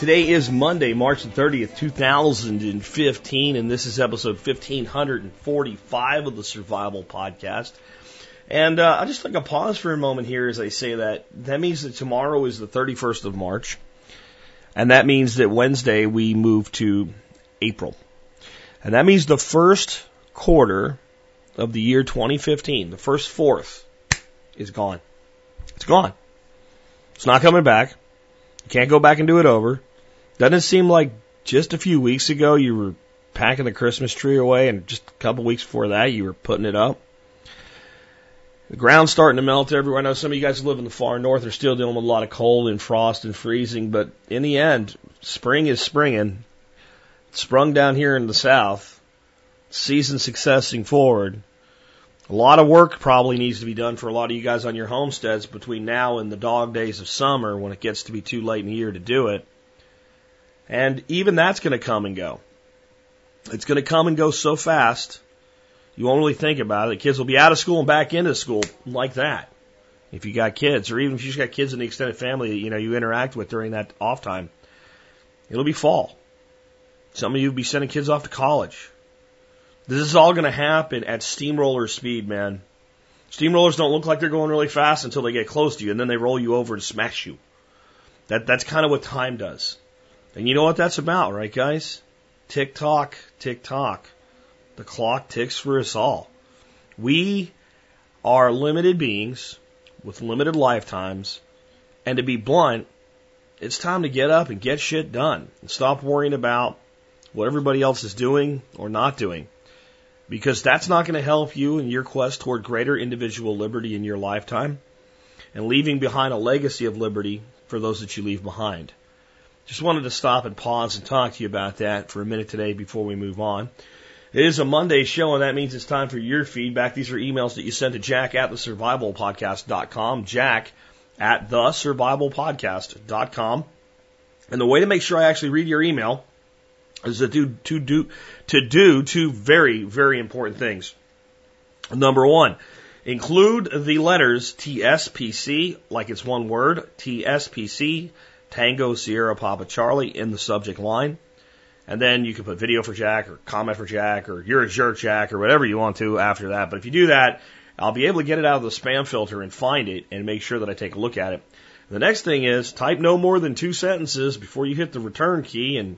Today is Monday, March the 30th, 2015, and this is episode 1545 of the Survival Podcast. And uh, I'll just take a pause for a moment here as I say that. That means that tomorrow is the 31st of March, and that means that Wednesday we move to April. And that means the first quarter of the year 2015, the first fourth, is gone. It's gone. It's not coming back. You can't go back and do it over. Doesn't it seem like just a few weeks ago you were packing the Christmas tree away and just a couple weeks before that you were putting it up? The ground's starting to melt everywhere. I know some of you guys who live in the far north are still dealing with a lot of cold and frost and freezing, but in the end, spring is springing. It's sprung down here in the south. Season successing forward. A lot of work probably needs to be done for a lot of you guys on your homesteads between now and the dog days of summer when it gets to be too late in the year to do it. And even that's going to come and go. It's going to come and go so fast you won't really think about it. Kids will be out of school and back into school like that. If you got kids, or even if you just got kids in the extended family that you know you interact with during that off time, it'll be fall. Some of you will be sending kids off to college. This is all going to happen at steamroller speed, man. Steamrollers don't look like they're going really fast until they get close to you, and then they roll you over and smash you. That that's kind of what time does. And you know what that's about, right, guys? Tick tock, tick tock. The clock ticks for us all. We are limited beings with limited lifetimes, and to be blunt, it's time to get up and get shit done and stop worrying about what everybody else is doing or not doing. Because that's not going to help you in your quest toward greater individual liberty in your lifetime and leaving behind a legacy of liberty for those that you leave behind. Just wanted to stop and pause and talk to you about that for a minute today before we move on. It is a Monday show, and that means it's time for your feedback. These are emails that you send to jack at thesurvivalpodcast.com, jack at thesurvivalpodcast.com. And the way to make sure I actually read your email is to do, to do, to do two very, very important things. Number one, include the letters TSPC, like it's one word, TSPC, Tango Sierra Papa Charlie in the subject line. And then you can put video for Jack or comment for Jack or you're a jerk Jack or whatever you want to after that. But if you do that, I'll be able to get it out of the spam filter and find it and make sure that I take a look at it. The next thing is type no more than two sentences before you hit the return key and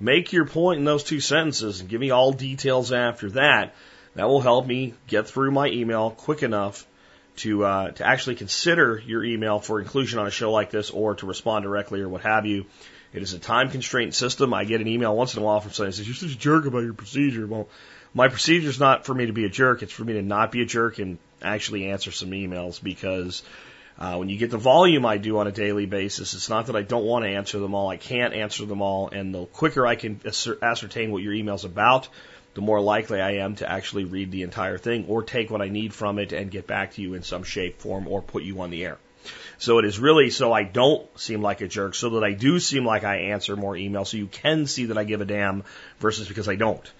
make your point in those two sentences and give me all details after that. That will help me get through my email quick enough to uh, to actually consider your email for inclusion on a show like this or to respond directly or what have you. It is a time constraint system. I get an email once in a while from somebody who says, You're such a jerk about your procedure. Well, my procedure is not for me to be a jerk. It's for me to not be a jerk and actually answer some emails because uh, when you get the volume I do on a daily basis, it's not that I don't want to answer them all. I can't answer them all. And the quicker I can ascertain what your email's about, the more likely I am to actually read the entire thing or take what I need from it and get back to you in some shape, form, or put you on the air. So it is really so I don't seem like a jerk, so that I do seem like I answer more emails, so you can see that I give a damn versus because I don't.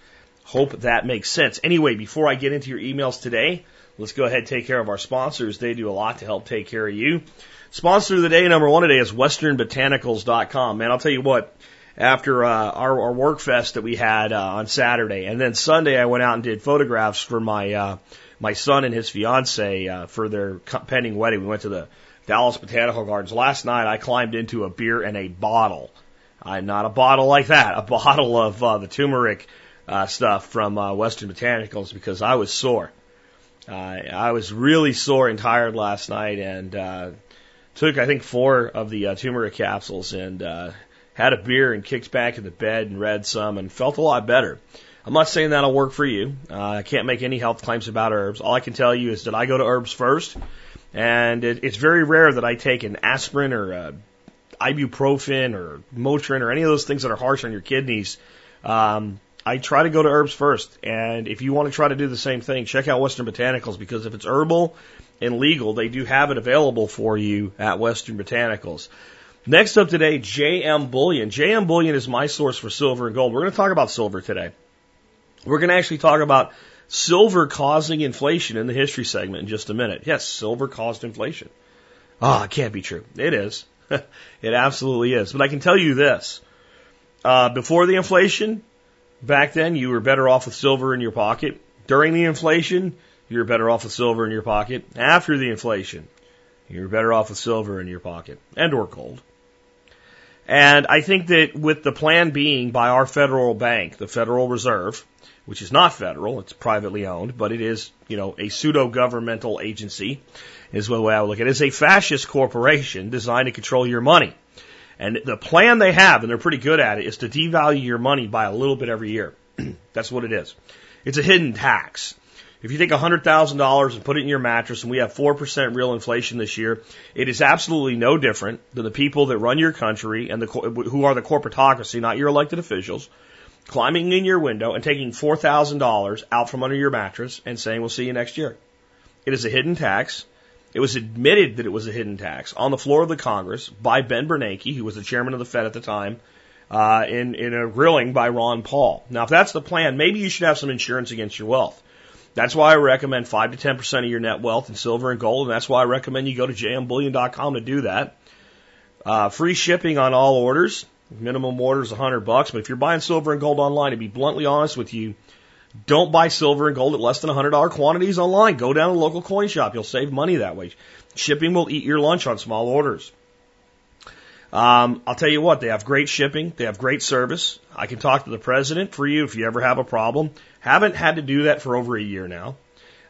Hope that makes sense. Anyway, before I get into your emails today, let's go ahead and take care of our sponsors. They do a lot to help take care of you. Sponsor of the day, number one today, is westernbotanicals.com. Man, I'll tell you what, after uh, our, our work fest that we had uh, on Saturday, and then Sunday I went out and did photographs for my uh, my son and his fiance uh, for their pending wedding. We went to the Dallas Botanical Gardens. Last night I climbed into a beer and a bottle. I'm not a bottle like that, a bottle of uh, the turmeric uh, stuff from uh, Western Botanicals because I was sore. Uh, I was really sore and tired last night and uh, took, I think, four of the uh, turmeric capsules and uh, had a beer and kicked back in the bed and read some and felt a lot better. I'm not saying that'll work for you. Uh, I can't make any health claims about herbs. All I can tell you is that I go to herbs first, and it, it's very rare that I take an aspirin or a ibuprofen or Motrin or any of those things that are harsh on your kidneys Um, I try to go to herbs first. And if you want to try to do the same thing, check out Western Botanicals because if it's herbal and legal, they do have it available for you at Western Botanicals. Next up today, JM Bullion. JM Bullion is my source for silver and gold. We're going to talk about silver today. We're going to actually talk about silver causing inflation in the history segment in just a minute. Yes, silver caused inflation. Ah, oh, it can't be true. It is. it absolutely is. But I can tell you this. Uh, before the inflation, back then you were better off with silver in your pocket. During the inflation, you were better off with silver in your pocket. After the inflation, you were better off with silver in your pocket and or gold. And I think that with the plan being by our federal bank, the Federal Reserve, which is not federal, it's privately owned, but it is, you know, a pseudo governmental agency, is the way I would look at it. It's a fascist corporation designed to control your money. And the plan they have, and they're pretty good at it, is to devalue your money by a little bit every year. That's what it is. It's a hidden tax. If you take $100,000 and put it in your mattress and we have 4% real inflation this year, it is absolutely no different than the people that run your country and the, who are the corporatocracy, not your elected officials, climbing in your window and taking $4,000 out from under your mattress and saying, we'll see you next year. It is a hidden tax. It was admitted that it was a hidden tax on the floor of the Congress by Ben Bernanke, who was the chairman of the Fed at the time, uh, in, in a grilling by Ron Paul. Now, if that's the plan, maybe you should have some insurance against your wealth. That's why I recommend 5 to 10% of your net wealth in silver and gold, and that's why I recommend you go to jmbullion.com to do that. Uh, free shipping on all orders. Minimum order is 100 bucks, but if you're buying silver and gold online, to be bluntly honest with you, don't buy silver and gold at less than $100 quantities online. Go down to a local coin shop. You'll save money that way. Shipping will eat your lunch on small orders. Um, I'll tell you what, they have great shipping. They have great service. I can talk to the president for you if you ever have a problem. Haven't had to do that for over a year now.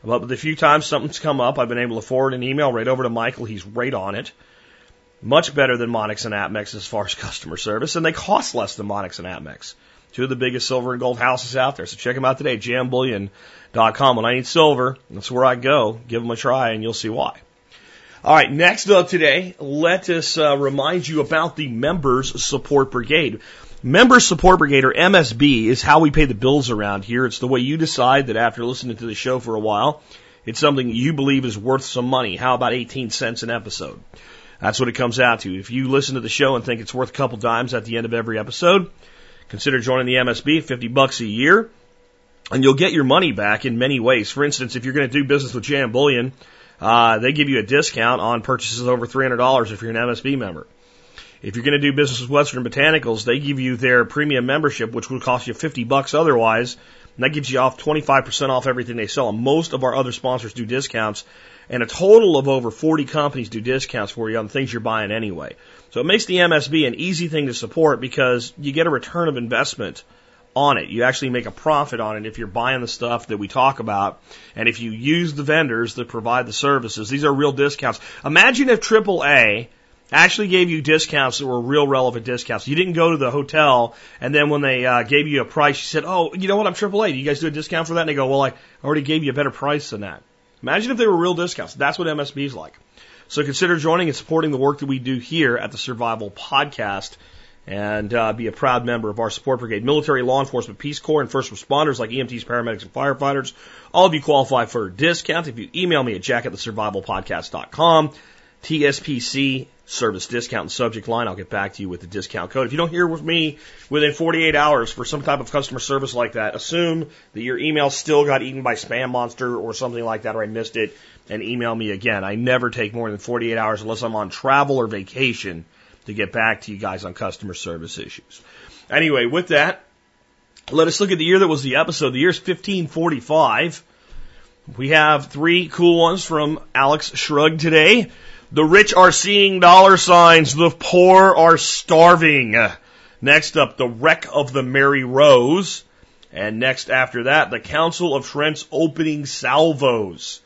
But the few times something's come up, I've been able to forward an email right over to Michael. He's right on it. Much better than Monex and APMEX as far as customer service, and they cost less than Monex and APMEX. Two of the biggest silver and gold houses out there. So check them out today, jmbullion.com. When I need silver, that's where I go. Give them a try, and you'll see why. All right, next up today, let us uh, remind you about the Members Support Brigade. Member Support Brigade, or MSB, is how we pay the bills around here. It's the way you decide that after listening to the show for a while, it's something you believe is worth some money. How about 18 cents an episode? That's what it comes out to. If you listen to the show and think it's worth a couple dimes at the end of every episode, consider joining the MSB, 50 bucks a year, and you'll get your money back in many ways. For instance, if you're going to do business with JM Bullion, uh, they give you a discount on purchases over $300 if you're an MSB member. If you're going to do business with Western Botanicals, they give you their premium membership, which would cost you 50 bucks otherwise. And that gives you off 25% off everything they sell. And most of our other sponsors do discounts. And a total of over 40 companies do discounts for you on things you're buying anyway. So it makes the MSB an easy thing to support because you get a return of investment on it. You actually make a profit on it if you're buying the stuff that we talk about. And if you use the vendors that provide the services, these are real discounts. Imagine if AAA actually gave you discounts that were real relevant discounts. You didn't go to the hotel and then when they uh, gave you a price, you said, "Oh, you know what? I'm AAA. Do you guys do a discount for that?" And they go, "Well, I already gave you a better price than that." Imagine if they were real discounts. That's what MSB is like. So consider joining and supporting the work that we do here at the Survival Podcast and uh, be a proud member of our support brigade. Military, law enforcement, Peace Corps, and first responders like EMTs, paramedics, and firefighters. All of you qualify for a discount if you email me at jack at the survivalpodcast.com. TSPC service discount and subject line. I'll get back to you with the discount code. If you don't hear with me within 48 hours for some type of customer service like that, assume that your email still got eaten by spam monster or something like that, or I missed it, and email me again. I never take more than 48 hours unless I'm on travel or vacation to get back to you guys on customer service issues. Anyway, with that, let us look at the year that was the episode. The year is 1545. We have three cool ones from Alex Shrugged today. The rich are seeing dollar signs. The poor are starving. Next up, the wreck of the Mary Rose. And next after that, the Council of Trent's opening salvos.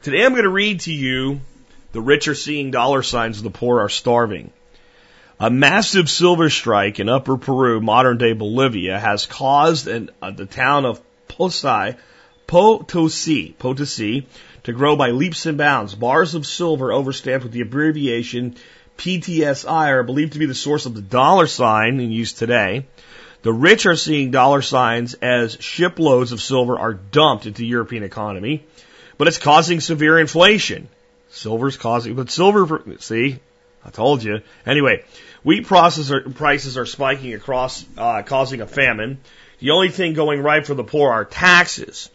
Today I'm going to read to you The rich are seeing dollar signs, the poor are starving. A massive silver strike in upper Peru, modern day Bolivia, has caused an, uh, the town of Posay, Potosi, Potosi to grow by leaps and bounds. Bars of silver overstamped with the abbreviation PTSI are believed to be the source of the dollar sign in use today. The rich are seeing dollar signs as shiploads of silver are dumped into the European economy, but it's causing severe inflation. Silver's causing, but silver, see, I told you. Anyway, wheat processor prices are spiking across, uh, causing a famine. The only thing going right for the poor are taxes.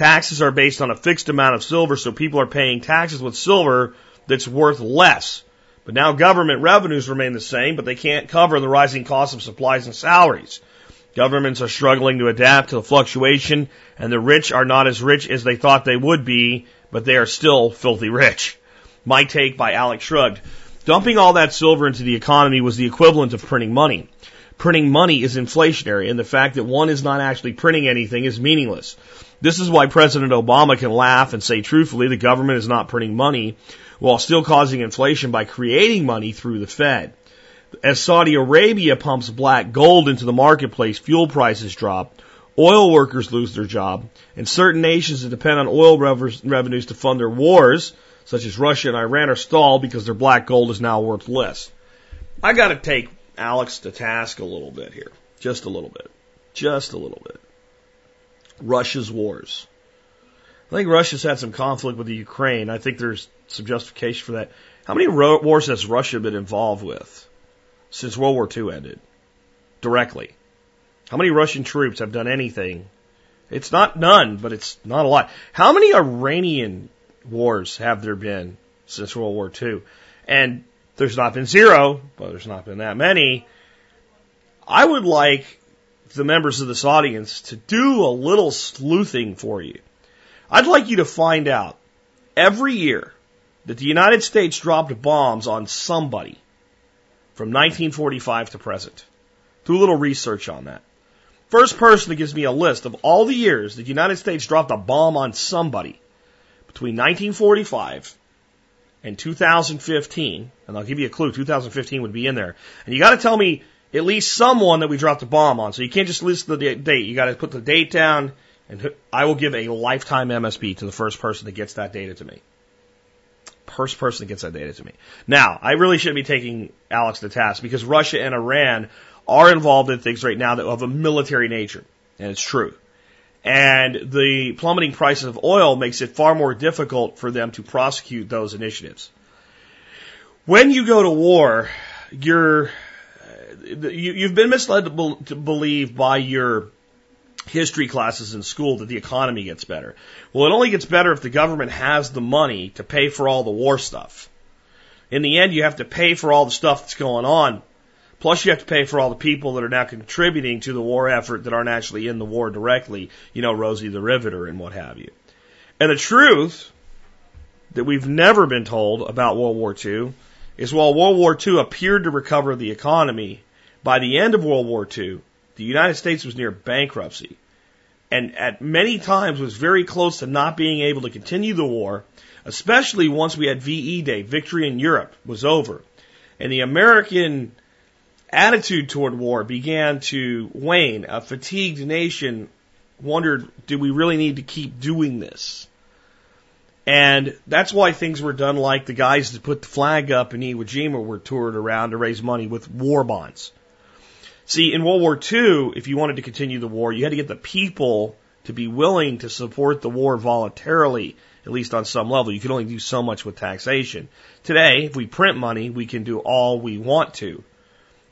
Taxes are based on a fixed amount of silver, so people are paying taxes with silver that's worth less. But now government revenues remain the same, but they can't cover the rising cost of supplies and salaries. Governments are struggling to adapt to the fluctuation, and the rich are not as rich as they thought they would be, but they are still filthy rich. My take by Alex Shrugged. Dumping all that silver into the economy was the equivalent of printing money. Printing money is inflationary, and the fact that one is not actually printing anything is meaningless. This is why President Obama can laugh and say truthfully the government is not printing money while still causing inflation by creating money through the Fed. As Saudi Arabia pumps black gold into the marketplace, fuel prices drop, oil workers lose their job, and certain nations that depend on oil revenues to fund their wars, such as Russia and Iran, are stalled because their black gold is now worth less. I gotta take Alex to task a little bit here. Just a little bit. Just a little bit. Russia's wars. I think Russia's had some conflict with the Ukraine. I think there's some justification for that. How many wars has Russia been involved with? since World War II ended. Directly. How many Russian troops have done anything? It's not none, but it's not a lot. How many Iranian wars have there been since World War II? And there's not been zero, but there's not been that many. I would like the members of this audience to do a little sleuthing for you. I'd like you to find out every year that the United States dropped bombs on somebody from 1945 to present. Do a little research on that. First person that gives me a list of all the years that the United States dropped a bomb on somebody between 1945 and 2015, and I'll give you a clue, 2015 would be in there. And you gotta tell me at least someone that we dropped a bomb on. So you can't just list the date. You gotta put the date down, and I will give a lifetime MSB to the first person that gets that data to me first person that gets that data to me. Now, I really should be taking Alex to task because Russia and Iran are involved in things right now that have a military nature, and it's true. And the plummeting prices of oil makes it far more difficult for them to prosecute those initiatives. When you go to war, you're you've been misled to believe by your history classes in school that the economy gets better. Well, it only gets better if the government has the money to pay for all the war stuff. In the end, you have to pay for all the stuff that's going on. Plus, you have to pay for all the people that are now contributing to the war effort that aren't actually in the war directly. You know, Rosie the Riveter and what have you. And the truth that we've never been told about World War II is while World War II appeared to recover the economy, by the end of World War II, the United States was near bankruptcy and at many times was very close to not being able to continue the war, especially once we had VE Day, victory in Europe was over. And the American attitude toward war began to wane. A fatigued nation wondered, do we really need to keep doing this? And that's why things were done like the guys that put the flag up in Iwo Jima were toured around to raise money with war bonds. See, in World War II, if you wanted to continue the war, you had to get the people to be willing to support the war voluntarily, at least on some level. You can only do so much with taxation. Today, if we print money, we can do all we want to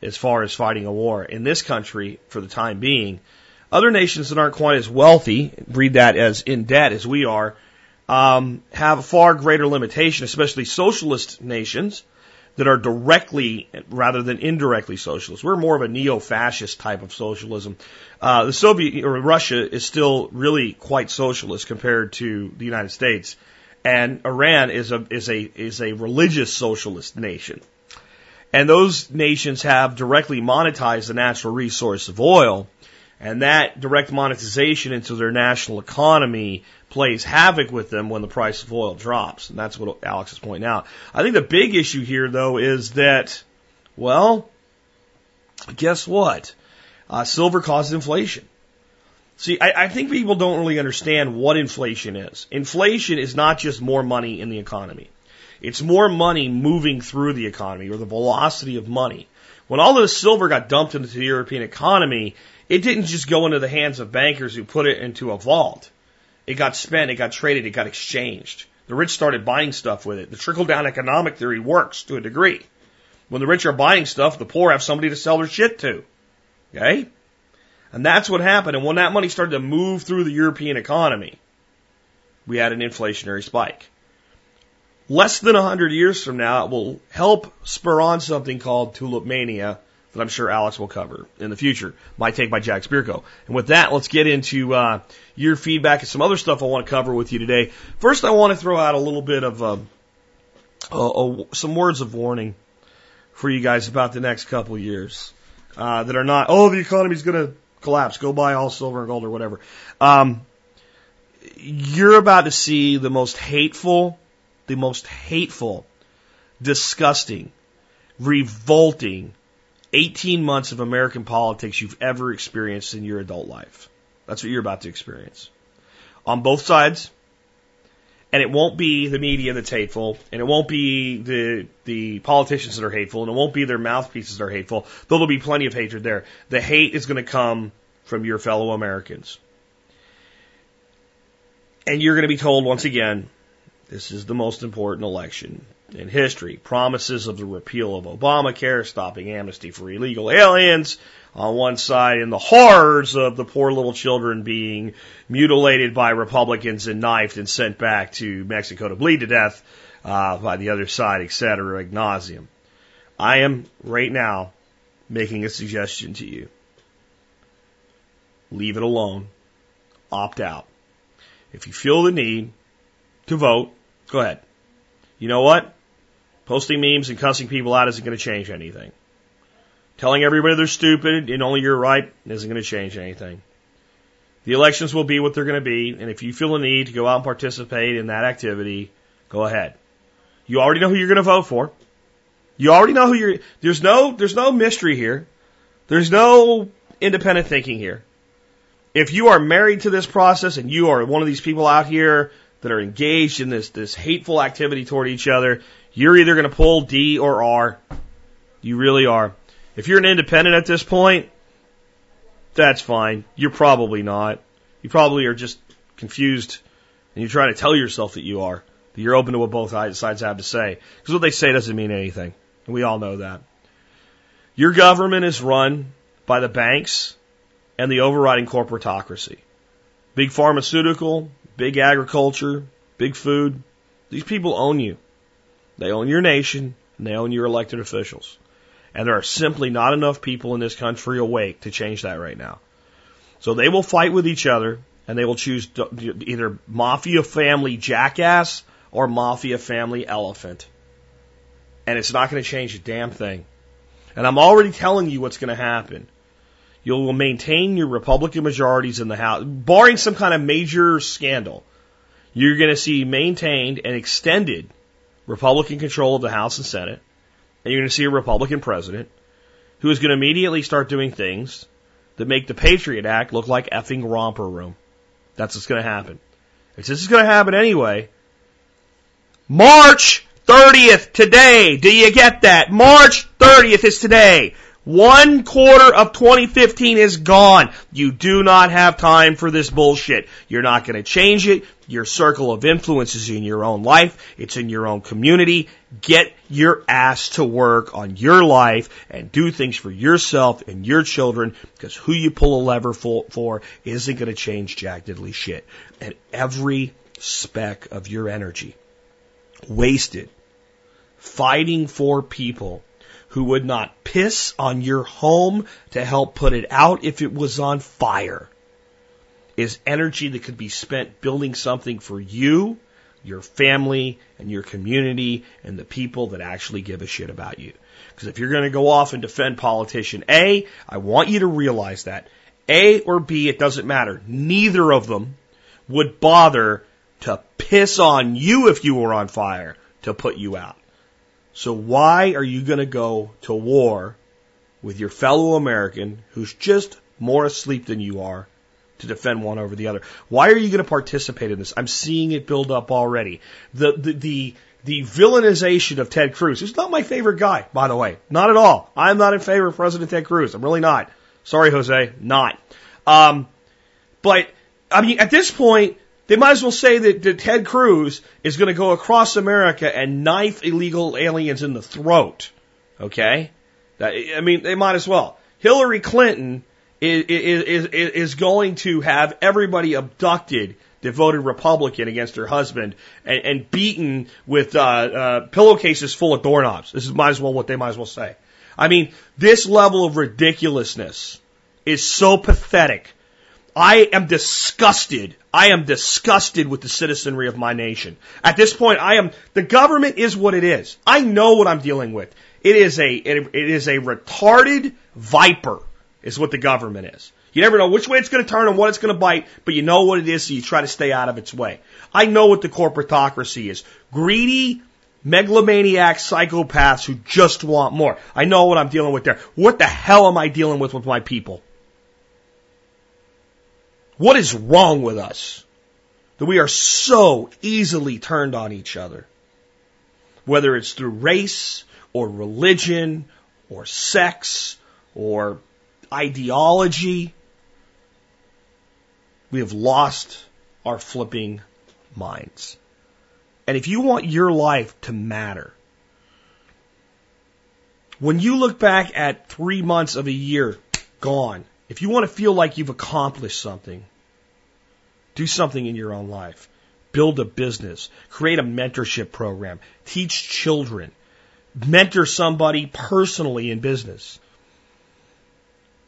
as far as fighting a war. In this country, for the time being, other nations that aren't quite as wealthy, read that as in debt as we are, um, have a far greater limitation, especially socialist nations that are directly rather than indirectly socialist. We're more of a neo-fascist type of socialism. Uh, the Soviet or Russia is still really quite socialist compared to the United States, and Iran is a is a is a religious socialist nation. And those nations have directly monetized the natural resource of oil, and that direct monetization into their national economy plays havoc with them when the price of oil drops. And that's what Alex is pointing out. I think the big issue here, though, is that, well, guess what? Uh, silver causes inflation. See, I, I think people don't really understand what inflation is. Inflation is not just more money in the economy. It's more money moving through the economy or the velocity of money. When all this silver got dumped into the European economy, it didn't just go into the hands of bankers who put it into a vault. It got spent, it got traded, it got exchanged. The rich started buying stuff with it. The trickle down economic theory works to a degree. When the rich are buying stuff, the poor have somebody to sell their shit to. Okay? And that's what happened. And when that money started to move through the European economy, we had an inflationary spike. Less than 100 years from now, it will help spur on something called tulip mania that I'm sure Alex will cover in the future. My take by Jack Spirko. And with that, let's get into uh, your feedback and some other stuff I want to cover with you today. First, I want to throw out a little bit of uh, uh, some words of warning for you guys about the next couple years uh, that are not, oh, the economy's going to collapse. Go buy all silver and gold or whatever. Um, you're about to see the most hateful, the most hateful, disgusting, revolting, 18 months of American politics you've ever experienced in your adult life. That's what you're about to experience. On both sides. And it won't be the media that's hateful, and it won't be the the politicians that are hateful, and it won't be their mouthpieces that are hateful, though there'll be plenty of hatred there. The hate is going to come from your fellow Americans. And you're going to be told once again, this is the most important election in history. Promises of the repeal of Obamacare, stopping amnesty for illegal aliens on one side, and the horrors of the poor little children being mutilated by Republicans and knifed and sent back to Mexico to bleed to death uh, by the other side, etc. Ad nauseum. I am right now making a suggestion to you. Leave it alone. Opt out. If you feel the need to vote, go ahead. You know what? Posting memes and cussing people out isn't going to change anything. Telling everybody they're stupid and only you're right isn't going to change anything. The elections will be what they're going to be, and if you feel a need to go out and participate in that activity, go ahead. You already know who you're going to vote for. You already know who you're. There's no. There's no mystery here. There's no independent thinking here. If you are married to this process and you are one of these people out here that are engaged in this this hateful activity toward each other, you're either going to pull D or R. You really are. If you're an independent at this point, that's fine. You're probably not. You probably are just confused and you're trying to tell yourself that you are. That you're open to what both sides have to say. Because what they say doesn't mean anything. And we all know that. Your government is run by the banks and the overriding corporatocracy. Big pharmaceutical, big agriculture, big food. These people own you. They own your nation and they own your elected officials. And there are simply not enough people in this country awake to change that right now. So they will fight with each other and they will choose either mafia family jackass or mafia family elephant. And it's not going to change a damn thing. And I'm already telling you what's going to happen. You will maintain your Republican majorities in the House, barring some kind of major scandal. You're going to see maintained and extended Republican control of the House and Senate, and you're going to see a Republican president who is going to immediately start doing things that make the Patriot Act look like effing romper room. That's what's going to happen. This is going to happen anyway, March 30th today. Do you get that? March 30th is today. One quarter of 2015 is gone. You do not have time for this bullshit. You're not going to change it. Your circle of influence is in your own life. It's in your own community. Get your ass to work on your life and do things for yourself and your children because who you pull a lever for, for isn't going to change jack diddly shit. And every speck of your energy wasted fighting for people who would not piss on your home to help put it out if it was on fire is energy that could be spent building something for you, your family, and your community, and the people that actually give a shit about you. Because if you're going to go off and defend politician A, I want you to realize that. A or B, it doesn't matter. Neither of them would bother to piss on you if you were on fire to put you out. So why are you going to go to war with your fellow American who's just more asleep than you are to defend one over the other? Why are you going to participate in this? I'm seeing it build up already. The, the, the, the villainization of Ted Cruz, who's not my favorite guy, by the way. Not at all. I'm not in favor of President Ted Cruz. I'm really not. Sorry, Jose. Not. Um, but, I mean, at this point, they might as well say that, that Ted Cruz is going to go across America and knife illegal aliens in the throat. Okay? That, I mean, they might as well. Hillary Clinton is, is, is, going to have everybody abducted that voted Republican against her husband and, and beaten with uh, uh, pillowcases full of doorknobs. This is might as well what they might as well say. I mean, this level of ridiculousness is so pathetic. I am disgusted. I am disgusted with the citizenry of my nation. At this point, I am, the government is what it is. I know what I'm dealing with. It is a, it, is a retarded viper is what the government is. You never know which way it's going to turn and what it's going to bite, but you know what it is, so you try to stay out of its way. I know what the corporatocracy is. Greedy, megalomaniac psychopaths who just want more. I know what I'm dealing with there. What the hell am I dealing with with my people? What is wrong with us? That we are so easily turned on each other. Whether it's through race or religion or sex or ideology, we have lost our flipping minds. And if you want your life to matter, when you look back at three months of a year gone, if you want to feel like you've accomplished something, do something in your own life. Build a business, create a mentorship program, teach children, mentor somebody personally in business.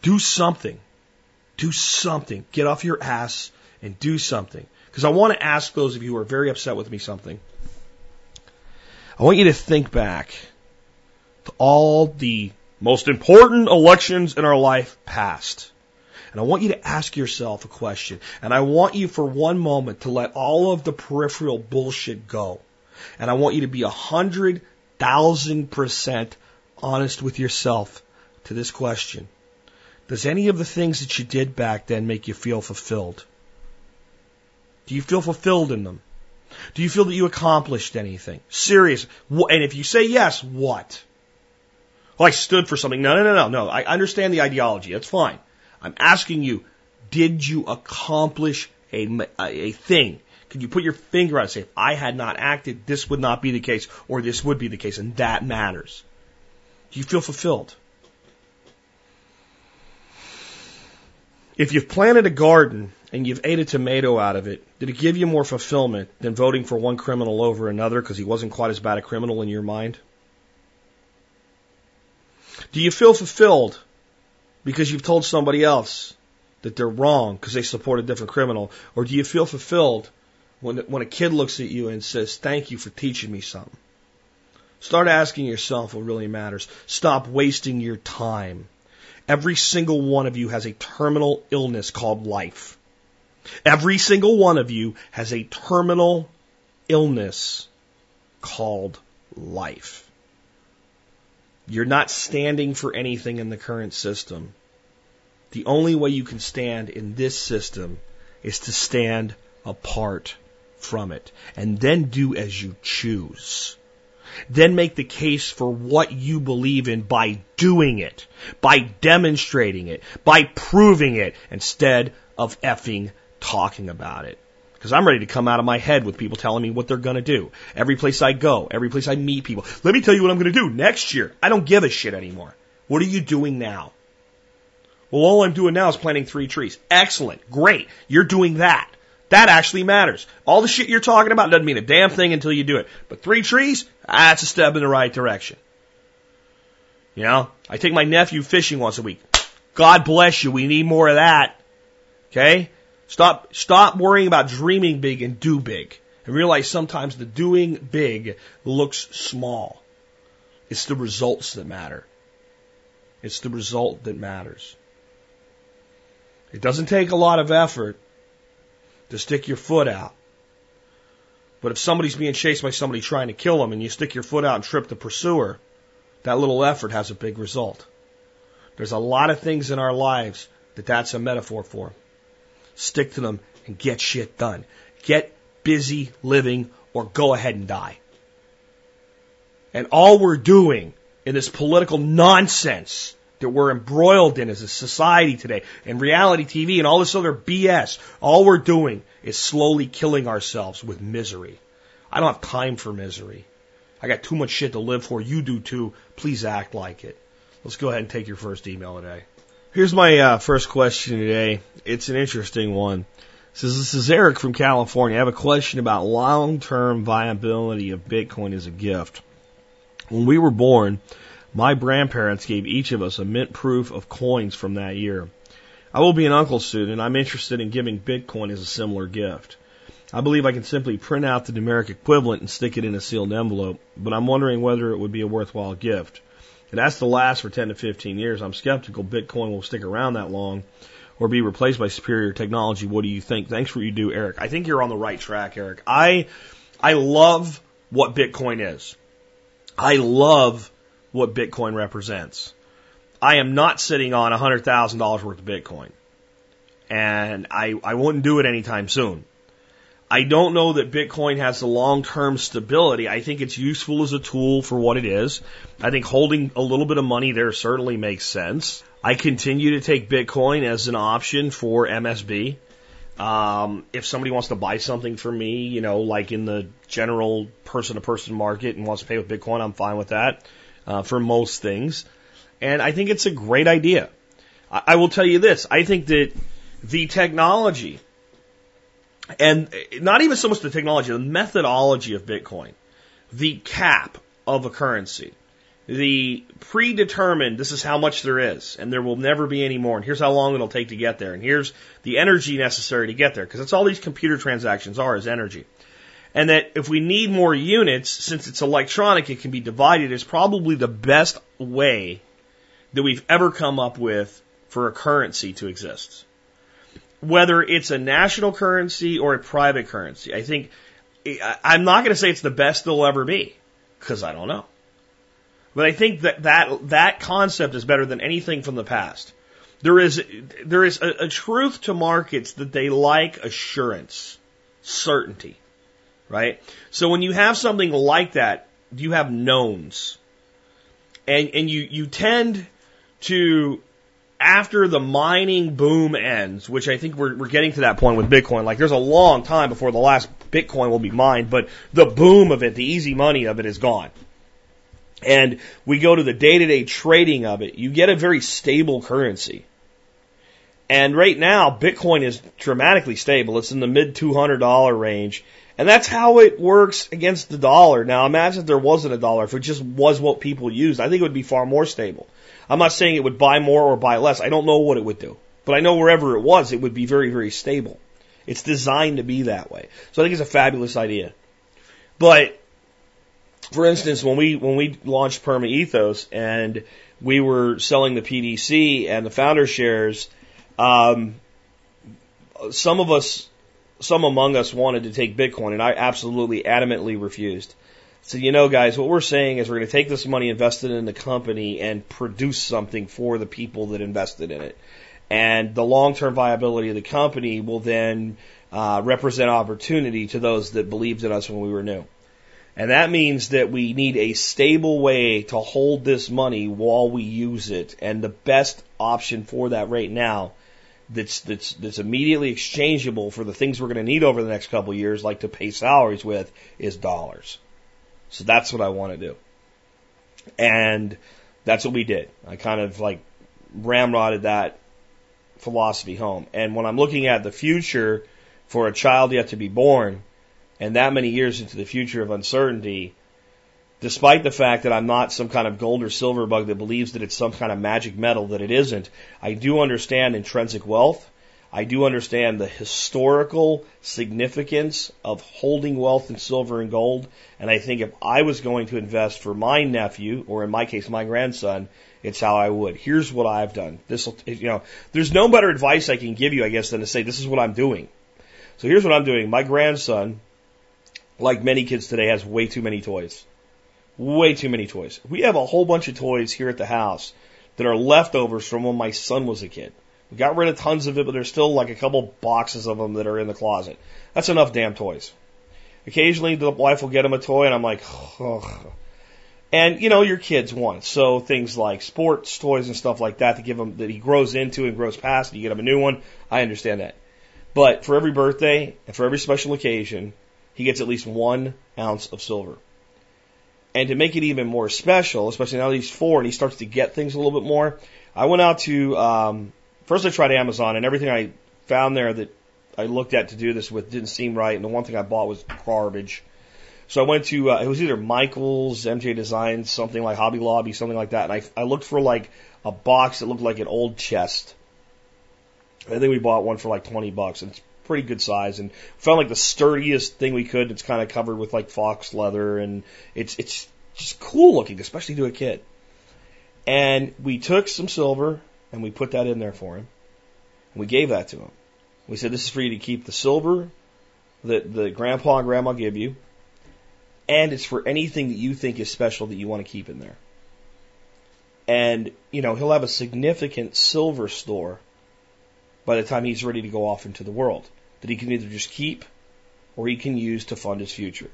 Do something. Do something. Get off your ass and do something. Because I want to ask those of you who are very upset with me something. I want you to think back to all the most important elections in our life past. And I want you to ask yourself a question. And I want you for one moment to let all of the peripheral bullshit go. And I want you to be a hundred thousand percent honest with yourself to this question. Does any of the things that you did back then make you feel fulfilled? Do you feel fulfilled in them? Do you feel that you accomplished anything? Serious. And if you say yes, what? Well, I stood for something. No, no, no, no, no. I understand the ideology. That's fine. I'm asking you, did you accomplish a, a thing? Could you put your finger on it and say, if I had not acted, this would not be the case, or this would be the case, and that matters? Do you feel fulfilled? If you've planted a garden and you've ate a tomato out of it, did it give you more fulfillment than voting for one criminal over another because he wasn't quite as bad a criminal in your mind? Do you feel fulfilled because you've told somebody else that they're wrong because they support a different criminal? Or do you feel fulfilled when, when a kid looks at you and says, thank you for teaching me something? Start asking yourself what really matters. Stop wasting your time. Every single one of you has a terminal illness called life. Every single one of you has a terminal illness called life. You're not standing for anything in the current system. The only way you can stand in this system is to stand apart from it and then do as you choose. Then make the case for what you believe in by doing it, by demonstrating it, by proving it instead of effing talking about it. Because I'm ready to come out of my head with people telling me what they're going to do. Every place I go, every place I meet people. Let me tell you what I'm going to do next year. I don't give a shit anymore. What are you doing now? Well, all I'm doing now is planting three trees. Excellent. Great. You're doing that. That actually matters. All the shit you're talking about doesn't mean a damn thing until you do it. But three trees, that's a step in the right direction. You know, I take my nephew fishing once a week. God bless you. We need more of that. Okay? Stop, stop worrying about dreaming big and do big. And realize sometimes the doing big looks small. It's the results that matter. It's the result that matters. It doesn't take a lot of effort to stick your foot out. But if somebody's being chased by somebody trying to kill them and you stick your foot out and trip the pursuer, that little effort has a big result. There's a lot of things in our lives that that's a metaphor for stick to them, and get shit done. Get busy living or go ahead and die. And all we're doing in this political nonsense that we're embroiled in as a society today and reality TV and all this other BS, all we're doing is slowly killing ourselves with misery. I don't have time for misery. I got too much shit to live for. You do too. Please act like it. Let's go ahead and take your first email today. Here's my uh, first question today. It's an interesting one. Says this is Eric from California. I have a question about long-term viability of Bitcoin as a gift. When we were born, my grandparents gave each of us a mint proof of coins from that year. I will be an uncle soon, and I'm interested in giving Bitcoin as a similar gift. I believe I can simply print out the numeric equivalent and stick it in a sealed envelope, but I'm wondering whether it would be a worthwhile gift. It has to last for 10 to 15 years. I'm skeptical Bitcoin will stick around that long or be replaced by superior technology. What do you think? Thanks for what you do, Eric. I think you're on the right track, Eric. I, I love what Bitcoin is. I love what Bitcoin represents. I am not sitting on $100,000 worth of Bitcoin. And I, I wouldn't do it anytime soon. I don't know that Bitcoin has the long term stability. I think it's useful as a tool for what it is. I think holding a little bit of money there certainly makes sense. I continue to take Bitcoin as an option for MSB. Um, if somebody wants to buy something from me, you know, like in the general person to person market and wants to pay with Bitcoin, I'm fine with that uh, for most things. And I think it's a great idea. I, I will tell you this I think that the technology, and not even so much the technology, the methodology of Bitcoin, the cap of a currency, the predetermined, this is how much there is, and there will never be any more, and here's how long it'll take to get there, and here's the energy necessary to get there, because that's all these computer transactions are, is energy. And that if we need more units, since it's electronic, it can be divided, is probably the best way that we've ever come up with for a currency to exist. Whether it's a national currency or a private currency, I think, I'm not going to say it's the best there'll ever be, because I don't know. But I think that, that that concept is better than anything from the past. There is there is a, a truth to markets that they like assurance, certainty, right? So when you have something like that, you have knowns, and and you you tend to after the mining boom ends, which I think we're, we're getting to that point with Bitcoin. Like there's a long time before the last Bitcoin will be mined, but the boom of it, the easy money of it is gone and we go to the day to day trading of it, you get a very stable currency. And right now, Bitcoin is dramatically stable. It's in the mid $200 range. And that's how it works against the dollar. Now imagine if there wasn't a dollar, if it just was what people used, I think it would be far more stable. I'm not saying it would buy more or buy less. I don't know what it would do. But I know wherever it was, it would be very, very stable. It's designed to be that way. So I think it's a fabulous idea. But for instance, when we when we launched Perma Ethos and we were selling the PDC and the founder shares, um, some of us, some among us wanted to take Bitcoin, and I absolutely adamantly refused. So you know, guys, what we're saying is we're going to take this money invested in the company and produce something for the people that invested in it, and the long-term viability of the company will then uh, represent opportunity to those that believed in us when we were new. And that means that we need a stable way to hold this money while we use it. And the best option for that right now that's, that's, that's immediately exchangeable for the things we're going to need over the next couple of years, like to pay salaries with, is dollars. So that's what I want to do. And that's what we did. I kind of like ramrodded that philosophy home. And when I'm looking at the future for a child yet to be born, and that many years into the future of uncertainty, despite the fact that I'm not some kind of gold or silver bug that believes that it's some kind of magic metal that it isn't, I do understand intrinsic wealth. I do understand the historical significance of holding wealth in silver and gold. And I think if I was going to invest for my nephew, or in my case, my grandson, it's how I would. Here's what I've done. This you know, there's no better advice I can give you, I guess, than to say, this is what I'm doing. So here's what I'm doing. My grandson, like many kids today, has way too many toys. Way too many toys. We have a whole bunch of toys here at the house that are leftovers from when my son was a kid. We got rid of tons of it, but there's still like a couple boxes of them that are in the closet. That's enough damn toys. Occasionally the wife will get him a toy and I'm like, oh. And you know, your kids want so things like sports toys and stuff like that to give him that he grows into and grows past, and you get him a new one. I understand that. But for every birthday and for every special occasion, he gets at least one ounce of silver. And to make it even more special, especially now that he's four and he starts to get things a little bit more, I went out to um, first I tried Amazon and everything I found there that I looked at to do this with didn't seem right, and the one thing I bought was garbage. So I went to uh, it was either Michaels, MJ Designs, something like Hobby Lobby, something like that, and I I looked for like a box that looked like an old chest. I think we bought one for like twenty bucks, and it's pretty good size, and found like the sturdiest thing we could. It's kind of covered with like fox leather, and it's it's just cool looking, especially to a kid. And we took some silver and we put that in there for him. We gave that to him. We said, This is for you to keep the silver that the grandpa and grandma give you, and it's for anything that you think is special that you want to keep in there. And, you know, he'll have a significant silver store by the time he's ready to go off into the world that he can either just keep or he can use to fund his future.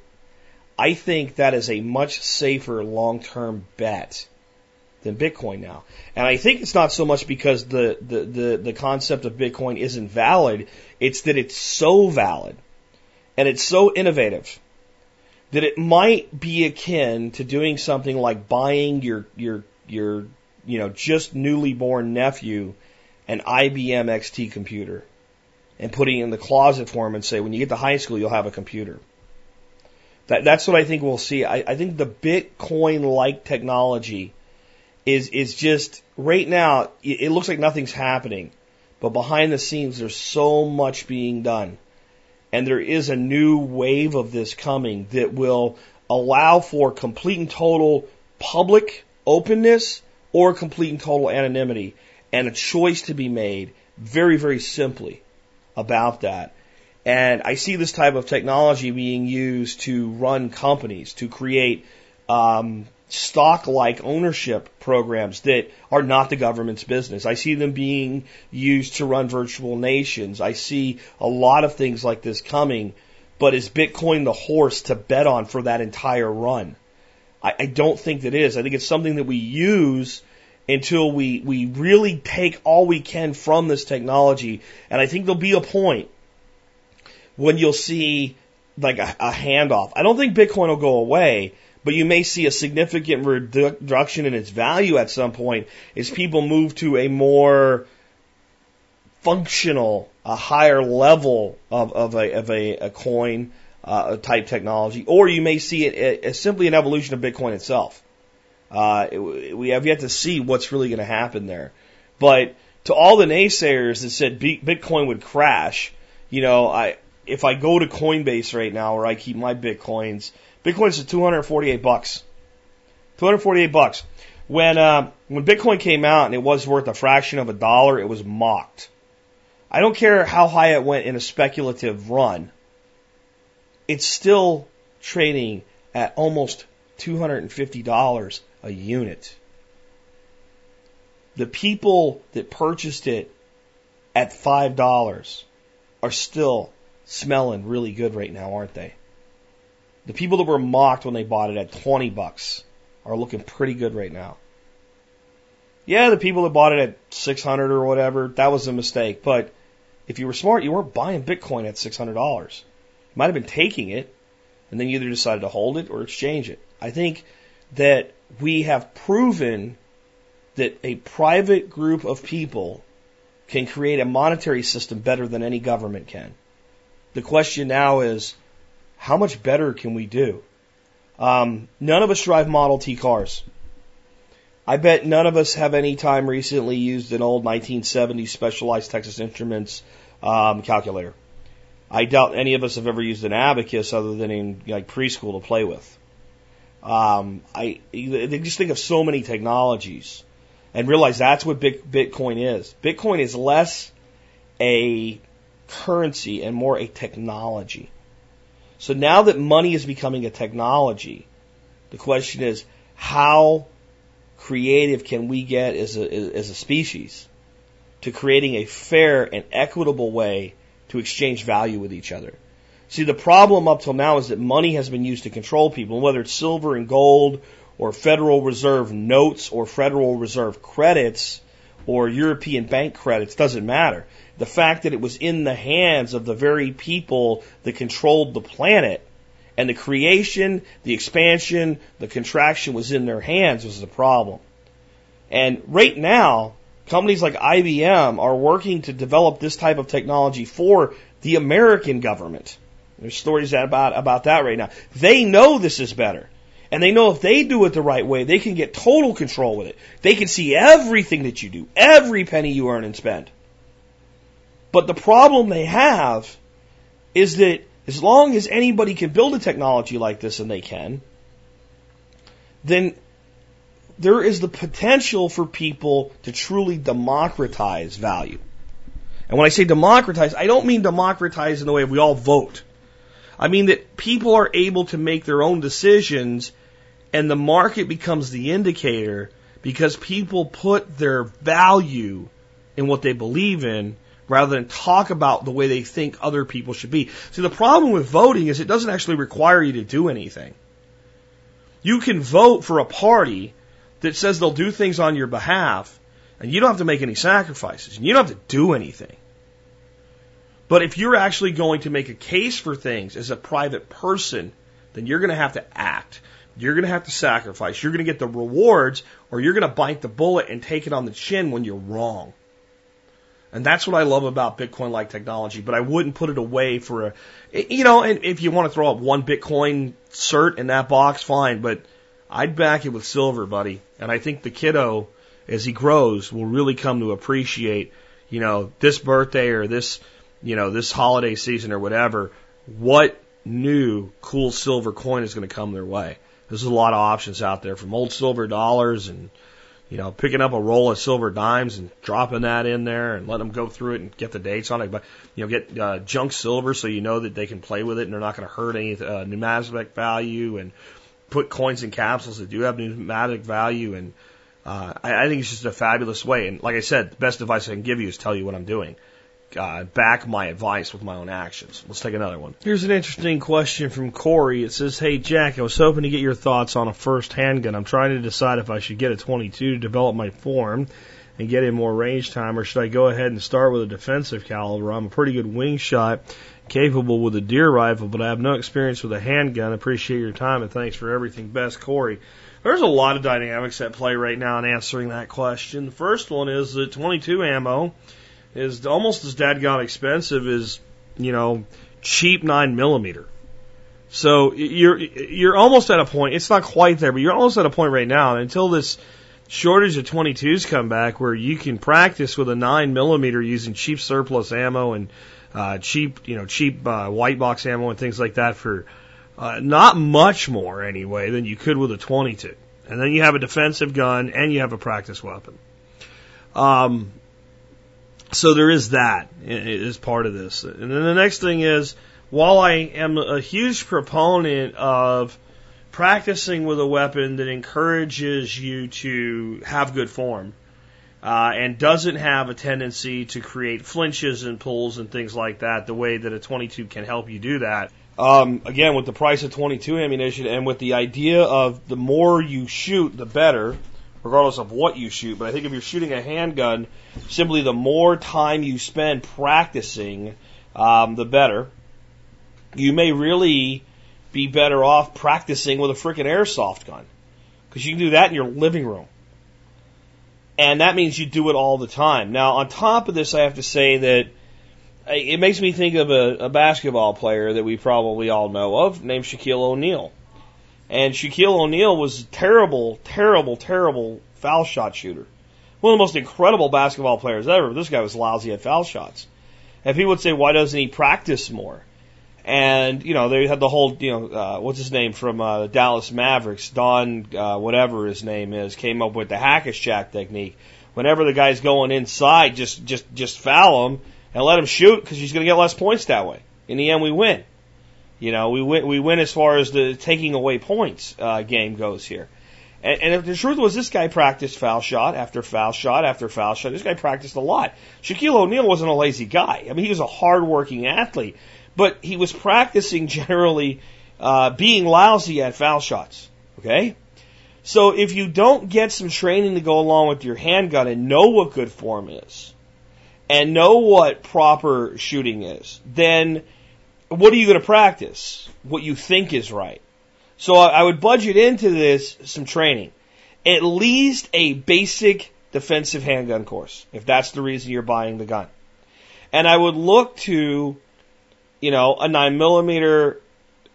I think that is a much safer long term bet than Bitcoin now. And I think it's not so much because the, the, the, the concept of Bitcoin isn't valid, it's that it's so valid and it's so innovative that it might be akin to doing something like buying your, your, your, you know, just newly born nephew an IBM XT computer and putting it in the closet for him and say, when you get to high school, you'll have a computer. That, that's what I think we'll see. I, I think the Bitcoin like technology is is just right now. It, looks like nothing's happening, but behind the scenes, there's so much being done, and there is a new wave of this coming that will allow for complete and total public openness or complete and total anonymity, and a choice to be made very very simply about that. And I see this type of technology being used to run companies, to create um, stock like ownership programs that are not the government's business. I see them being used to run virtual nations. I see a lot of things like this coming, but is Bitcoin the horse to bet on for that entire run? I, I don't think that is. I think it's something that we use until we, we really take all we can from this technology. And I think there'll be a point when you'll see like a, a handoff. I don't think Bitcoin will go away but you may see a significant reduction in its value at some point as people move to a more functional, a higher level of, of a, of a, a coin uh, type technology, or you may see it as simply an evolution of Bitcoin itself. Uh, it, we have yet to see what's really going to happen there. But to all the naysayers that said Bitcoin would crash, you know, I if I go to Coinbase right now where I keep my Bitcoins, Bitcoin's at 248 bucks. 248 bucks. When uh, when Bitcoin came out and it was worth a fraction of a dollar, it was mocked. I don't care how high it went in a speculative run. It's still trading at almost $250 a unit. The people that purchased it at $5 are still smelling really good right now, aren't they? The people that were mocked when they bought it at 20 bucks are looking pretty good right now. Yeah, the people that bought it at 600 or whatever, that was a mistake. But if you were smart, you weren't buying Bitcoin at $600. You might have been taking it and then you either decided to hold it or exchange it. I think that we have proven that a private group of people can create a monetary system better than any government can. The question now is, how much better can we do? Um, none of us drive Model T cars. I bet none of us have any time recently used an old 1970s Specialized Texas Instruments um, calculator. I doubt any of us have ever used an abacus other than in like preschool to play with. Um, I they just think of so many technologies and realize that's what Bitcoin is. Bitcoin is less a currency and more a technology. So now that money is becoming a technology, the question is how creative can we get as a, as a species to creating a fair and equitable way to exchange value with each other? See, the problem up till now is that money has been used to control people, whether it's silver and gold or Federal Reserve notes or Federal Reserve credits or European bank credits, doesn't matter. The fact that it was in the hands of the very people that controlled the planet and the creation, the expansion, the contraction was in their hands was the problem. And right now, companies like IBM are working to develop this type of technology for the American government. There's stories about, about that right now. They know this is better. And they know if they do it the right way, they can get total control with it. They can see everything that you do, every penny you earn and spend. But the problem they have is that as long as anybody can build a technology like this, and they can, then there is the potential for people to truly democratize value. And when I say democratize, I don't mean democratize in the way we all vote. I mean that people are able to make their own decisions and the market becomes the indicator because people put their value in what they believe in rather than talk about the way they think other people should be. See, the problem with voting is it doesn't actually require you to do anything. You can vote for a party that says they'll do things on your behalf, and you don't have to make any sacrifices, and you don't have to do anything. But if you're actually going to make a case for things as a private person, then you're going to have to act. You're going to have to sacrifice. You're going to get the rewards, or you're going to bite the bullet and take it on the chin when you're wrong. And that's what I love about Bitcoin like technology, but I wouldn't put it away for a, you know, and if you want to throw up one Bitcoin cert in that box, fine, but I'd back it with silver, buddy. And I think the kiddo, as he grows, will really come to appreciate, you know, this birthday or this, you know, this holiday season or whatever, what new cool silver coin is going to come their way. There's a lot of options out there from old silver dollars and, you know, picking up a roll of silver dimes and dropping that in there and letting them go through it and get the dates on it. But, you know, get uh, junk silver so you know that they can play with it and they're not going to hurt any uh, numismatic value and put coins in capsules that do have numismatic value. And uh, I, I think it's just a fabulous way. And like I said, the best advice I can give you is tell you what I'm doing uh, back my advice with my own actions. Let's take another one. Here's an interesting question from Corey. It says, Hey Jack, I was hoping to get your thoughts on a first handgun. I'm trying to decide if I should get a 22 to develop my form and get in more range time, or should I go ahead and start with a defensive caliber? I'm a pretty good wing shot, capable with a deer rifle, but I have no experience with a handgun. Appreciate your time and thanks for everything. Best, Corey. There's a lot of dynamics at play right now in answering that question. The first one is the 22 ammo is almost as dadgone expensive as, you know, cheap nine millimeter. So you're you're almost at a point. It's not quite there, but you're almost at a point right now. Until this shortage of 22s come back, where you can practice with a nine millimeter using cheap surplus ammo and uh, cheap, you know, cheap uh, white box ammo and things like that for uh, not much more anyway than you could with a 22. And then you have a defensive gun and you have a practice weapon. Um, so there is that as part of this. And then the next thing is, while I am a huge proponent of practicing with a weapon that encourages you to have good form, uh, and doesn't have a tendency to create flinches and pulls and things like that, the way that a 22 can help you do that. Um, again, with the price of 22 ammunition and with the idea of the more you shoot, the better regardless of what you shoot. But I think if you're shooting a handgun, simply the more time you spend practicing, um, the better. You may really be better off practicing with a freaking airsoft gun because you can do that in your living room. And that means you do it all the time. Now, on top of this, I have to say that it makes me think of a, a basketball player that we probably all know of named Shaquille O'Neal. And Shaquille O'Neal was a terrible, terrible, terrible foul shot shooter. One of the most incredible basketball players ever. This guy was lousy at foul shots. And people would say, why doesn't he practice more? And, you know, they had the whole, you know, uh, what's his name from uh, the Dallas Mavericks, Don, uh, whatever his name is, came up with the Hack-a-Shaq technique. Whenever the guy's going inside, just, just, just foul him and let him shoot because he's going to get less points that way. In the end, we win. You know, we win, we win as far as the taking away points uh, game goes here. And, and if the truth was, this guy practiced foul shot after foul shot after foul shot. This guy practiced a lot. Shaquille O'Neal wasn't a lazy guy. I mean, he was a hardworking athlete, but he was practicing generally uh, being lousy at foul shots. Okay, So if you don't get some training to go along with your handgun and know what good form is, and know what proper shooting is, then what are you going to practice? What you think is right. So I would budget into this some training. At least a basic defensive handgun course, if that's the reason you're buying the gun. And I would look to, you know, a 9 millimeter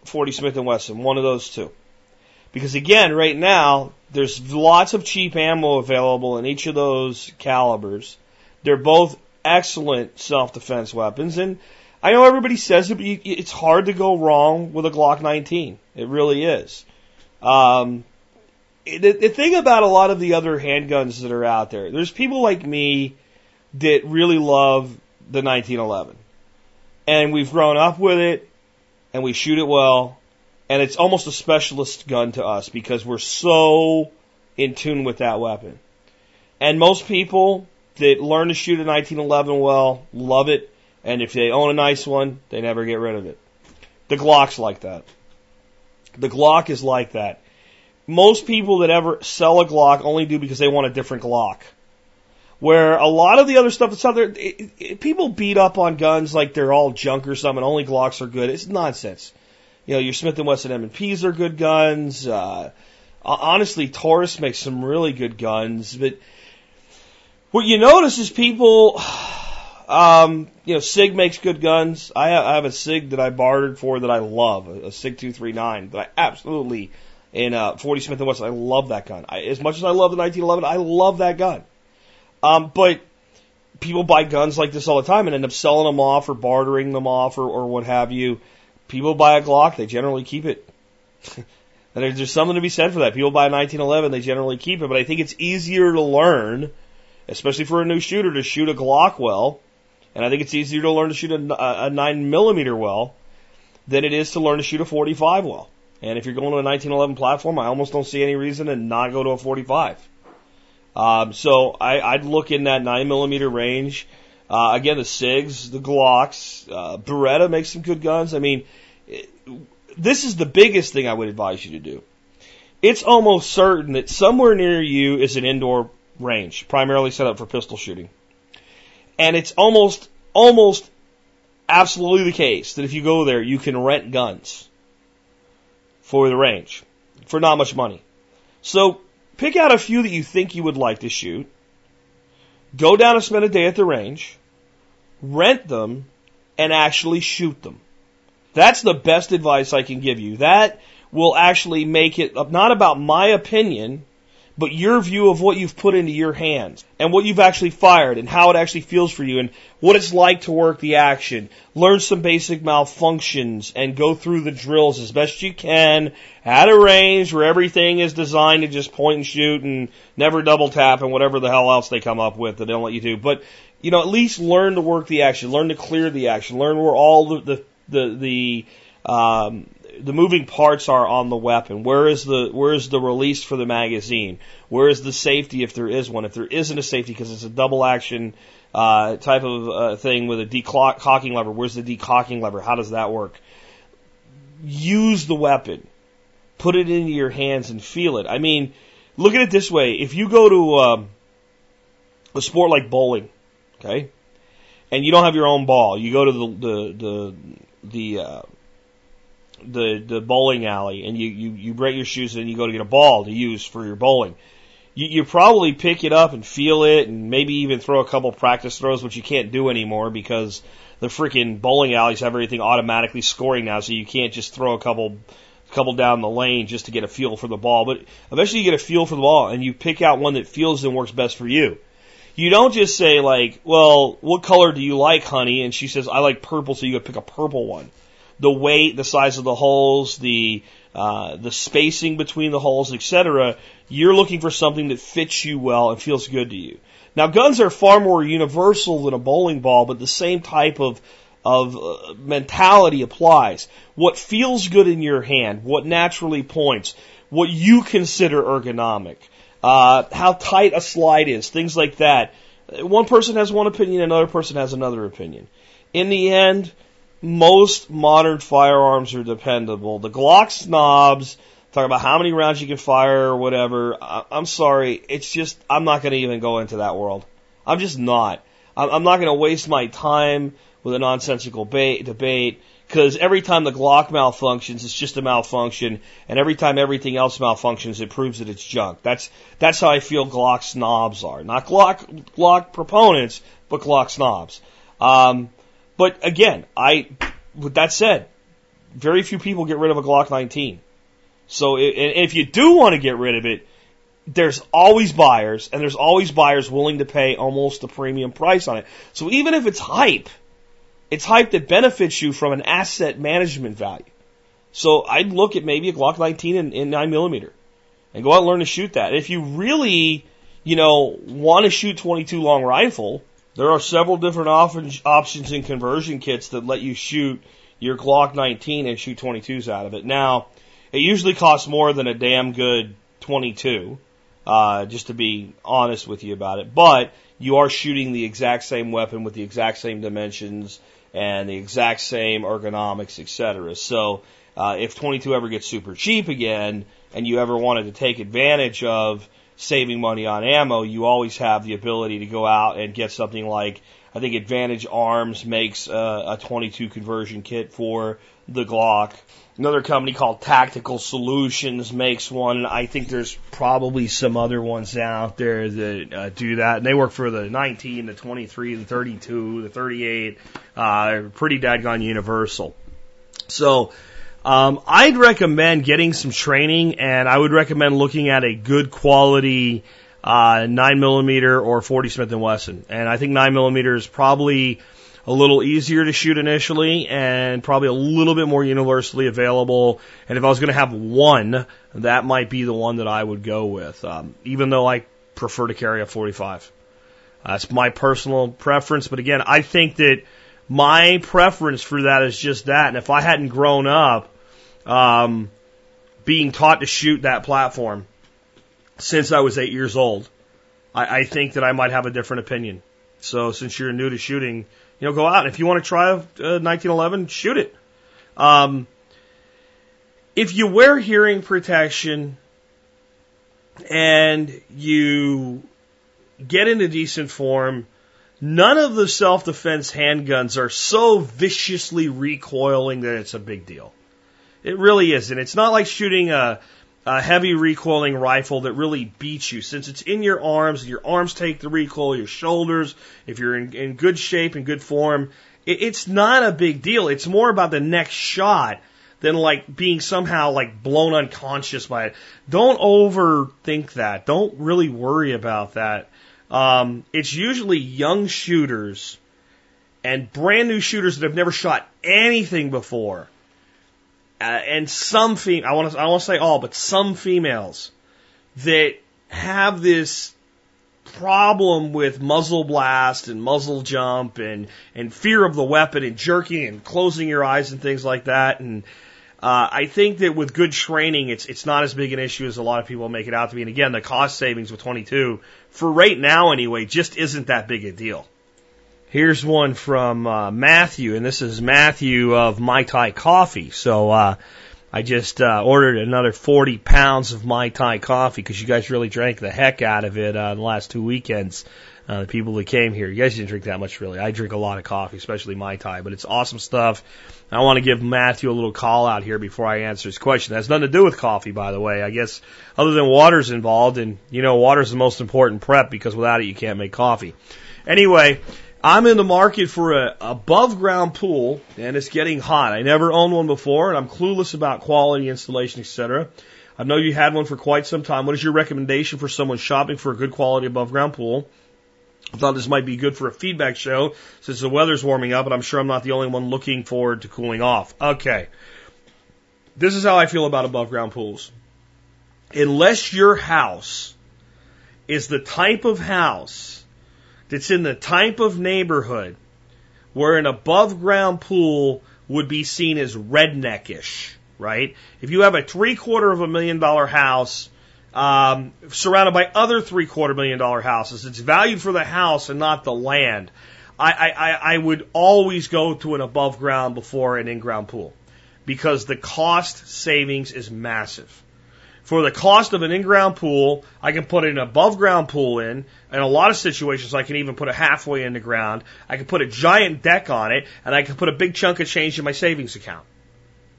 40 Smith & Wesson, one of those two. Because again, right now, there's lots of cheap ammo available in each of those calibers. They're both excellent self-defense weapons, and I know everybody says it, but you, it's hard to go wrong with a Glock 19. It really is. Um, the, the thing about a lot of the other handguns that are out there, there's people like me that really love the 1911, and we've grown up with it, and we shoot it well, and it's almost a specialist gun to us because we're so in tune with that weapon. And most people that learn to shoot a 1911 well love it, and if they own a nice one, they never get rid of it. The Glock's like that. The Glock is like that. Most people that ever sell a Glock only do because they want a different Glock. Where a lot of the other stuff that's out there, it, it, people beat up on guns like they're all junk or something. Only Glocks are good. It's nonsense. You know, your Smith and Wesson M&Ps are good guns. Uh, honestly, Taurus makes some really good guns, but what you notice is people, um, you know, Sig makes good guns. I have, I have a Sig that I bartered for that I love, a, a Sig 239 that I absolutely, in uh, 40 Smith Wesson, I love that gun. I, as much as I love the 1911, I love that gun. Um, but people buy guns like this all the time and end up selling them off or bartering them off or, or what have you people buy a Glock, they generally keep it. and there's, there's something to be said for that. People buy a 1911, they generally keep it. But I think it's easier to learn, especially for a new shooter, to shoot a Glock well. And I think it's easier to learn to shoot a, a 9 millimeter well than it is to learn to shoot a 45 well. And if you're going to a 1911 platform, I almost don't see any reason to not go to a 45. Um, so I, I'd look in that 9 millimeter range. Uh, again, the SIGs, the Glocks, uh, Beretta makes some good guns. I mean, this is the biggest thing I would advise you to do. It's almost certain that somewhere near you is an indoor range, primarily set up for pistol shooting. And it's almost, almost absolutely the case that if you go there, you can rent guns for the range for not much money. So pick out a few that you think you would like to shoot. Go down and spend a day at the range, rent them, and actually shoot them. That's the best advice I can give you. That will actually make it not about my opinion, but your view of what you've put into your hands and what you've actually fired and how it actually feels for you and what it's like to work the action. Learn some basic malfunctions and go through the drills as best you can at a range where everything is designed to just point and shoot and never double tap and whatever the hell else they come up with that they don't let you do. But, you know, at least learn to work the action, learn to clear the action, learn where all the, the the the um, the moving parts are on the weapon. Where is the where is the release for the magazine? Where is the safety if there is one? If there isn't a safety because it's a double action uh, type of uh, thing with a decocking lever, where's the decocking lever? How does that work? Use the weapon, put it into your hands and feel it. I mean, look at it this way: if you go to um, a sport like bowling, okay, and you don't have your own ball, you go to the the the the uh, the the bowling alley and you you you break your shoes and you go to get a ball to use for your bowling. You, you probably pick it up and feel it and maybe even throw a couple practice throws, which you can't do anymore because the freaking bowling alleys have everything automatically scoring now, so you can't just throw a couple couple down the lane just to get a feel for the ball. But eventually you get a feel for the ball and you pick out one that feels and works best for you. You don't just say like, well, what color do you like, honey? And she says, I like purple, so you gotta pick a purple one. The weight, the size of the holes, the uh, the spacing between the holes, etc. You're looking for something that fits you well and feels good to you. Now, guns are far more universal than a bowling ball, but the same type of of uh, mentality applies. What feels good in your hand, what naturally points, what you consider ergonomic uh, how tight a slide is, things like that. One person has one opinion, another person has another opinion. In the end, most modern firearms are dependable. The Glock snobs, talk about how many rounds you can fire or whatever. I, I'm sorry, it's just I'm not going to even go into that world. I'm just not. I'm, I'm not going to waste my time with a nonsensical ba- debate because every time the Glock malfunctions, it's just a malfunction, and every time everything else malfunctions, it proves that it's junk. That's that's how I feel Glock snobs are, not Glock Glock proponents, but Glock snobs. Um, but again, I with that said, very few people get rid of a Glock 19. So if you do want to get rid of it, there's always buyers, and there's always buyers willing to pay almost a premium price on it. So even if it's hype, it's hype that benefits you from an asset management value. So I'd look at maybe a Glock 19 in, in 9 millimeter and go out and learn to shoot that. If you really, you know, want to shoot 22 long rifle, there are several different op- options in conversion kits that let you shoot your Glock 19 and shoot 22s out of it. Now, it usually costs more than a damn good 22, uh, just to be honest with you about it. But you are shooting the exact same weapon with the exact same dimensions and the exact same ergonomics, etc. So, uh, if 22 ever gets super cheap again, and you ever wanted to take advantage of saving money on ammo, you always have the ability to go out and get something like I think Advantage Arms makes a, a 22 conversion kit for the Glock. Another company called Tactical Solutions makes one. I think there's probably some other ones out there that uh, do that. And they work for the 19, the 23, the 32, the 38. Uh, pretty dadgone universal. So, um, I'd recommend getting some training, and I would recommend looking at a good quality uh, nine millimeter or 40 Smith and Wesson. And I think nine millimeter is probably a little easier to shoot initially, and probably a little bit more universally available. And if I was going to have one, that might be the one that I would go with, um, even though I prefer to carry a 45. That's my personal preference, but again, I think that my preference for that is just that. And if I hadn't grown up um, being taught to shoot that platform since I was eight years old, I, I think that I might have a different opinion. So since you're new to shooting, you know, go out. If you want to try a, a 1911, shoot it. Um, if you wear hearing protection and you get into decent form, none of the self defense handguns are so viciously recoiling that it's a big deal. It really isn't. It's not like shooting a, a heavy recoiling rifle that really beats you since it's in your arms, your arms take the recoil, your shoulders, if you're in, in good shape and good form, it, it's not a big deal. It's more about the next shot than like being somehow like blown unconscious by it. Don't overthink that. Don't really worry about that. Um, it's usually young shooters and brand new shooters that have never shot anything before. Uh, and some fem- I want to I want to say all, but some females that have this problem with muzzle blast and muzzle jump and and fear of the weapon and jerking and closing your eyes and things like that and uh, I think that with good training, it's it's not as big an issue as a lot of people make it out to be. And again, the cost savings with 22 for right now anyway just isn't that big a deal. Here's one from uh, Matthew, and this is Matthew of Mai Tai Coffee. So uh, I just uh, ordered another 40 pounds of Mai Tai coffee because you guys really drank the heck out of it uh, the last two weekends. Uh, the people that came here, you guys didn't drink that much really. I drink a lot of coffee, especially Mai Tai, but it's awesome stuff. I want to give Matthew a little call out here before I answer his question. That has nothing to do with coffee, by the way. I guess other than water's involved, and you know, water's the most important prep because without it you can't make coffee. Anyway, I'm in the market for a above ground pool, and it's getting hot. I never owned one before, and I'm clueless about quality, installation, etc. I know you had one for quite some time. What is your recommendation for someone shopping for a good quality above ground pool? I thought this might be good for a feedback show since the weather's warming up, and I'm sure I'm not the only one looking forward to cooling off. Okay. This is how I feel about above ground pools. Unless your house is the type of house that's in the type of neighborhood where an above ground pool would be seen as redneckish, right? If you have a three quarter of a million dollar house, um, surrounded by other three quarter million dollar houses, it's valued for the house and not the land. I, I, I would always go to an above ground before an in ground pool because the cost savings is massive. For the cost of an in-ground pool, I can put an above-ground pool in. In a lot of situations, I can even put a halfway in the ground. I can put a giant deck on it, and I can put a big chunk of change in my savings account.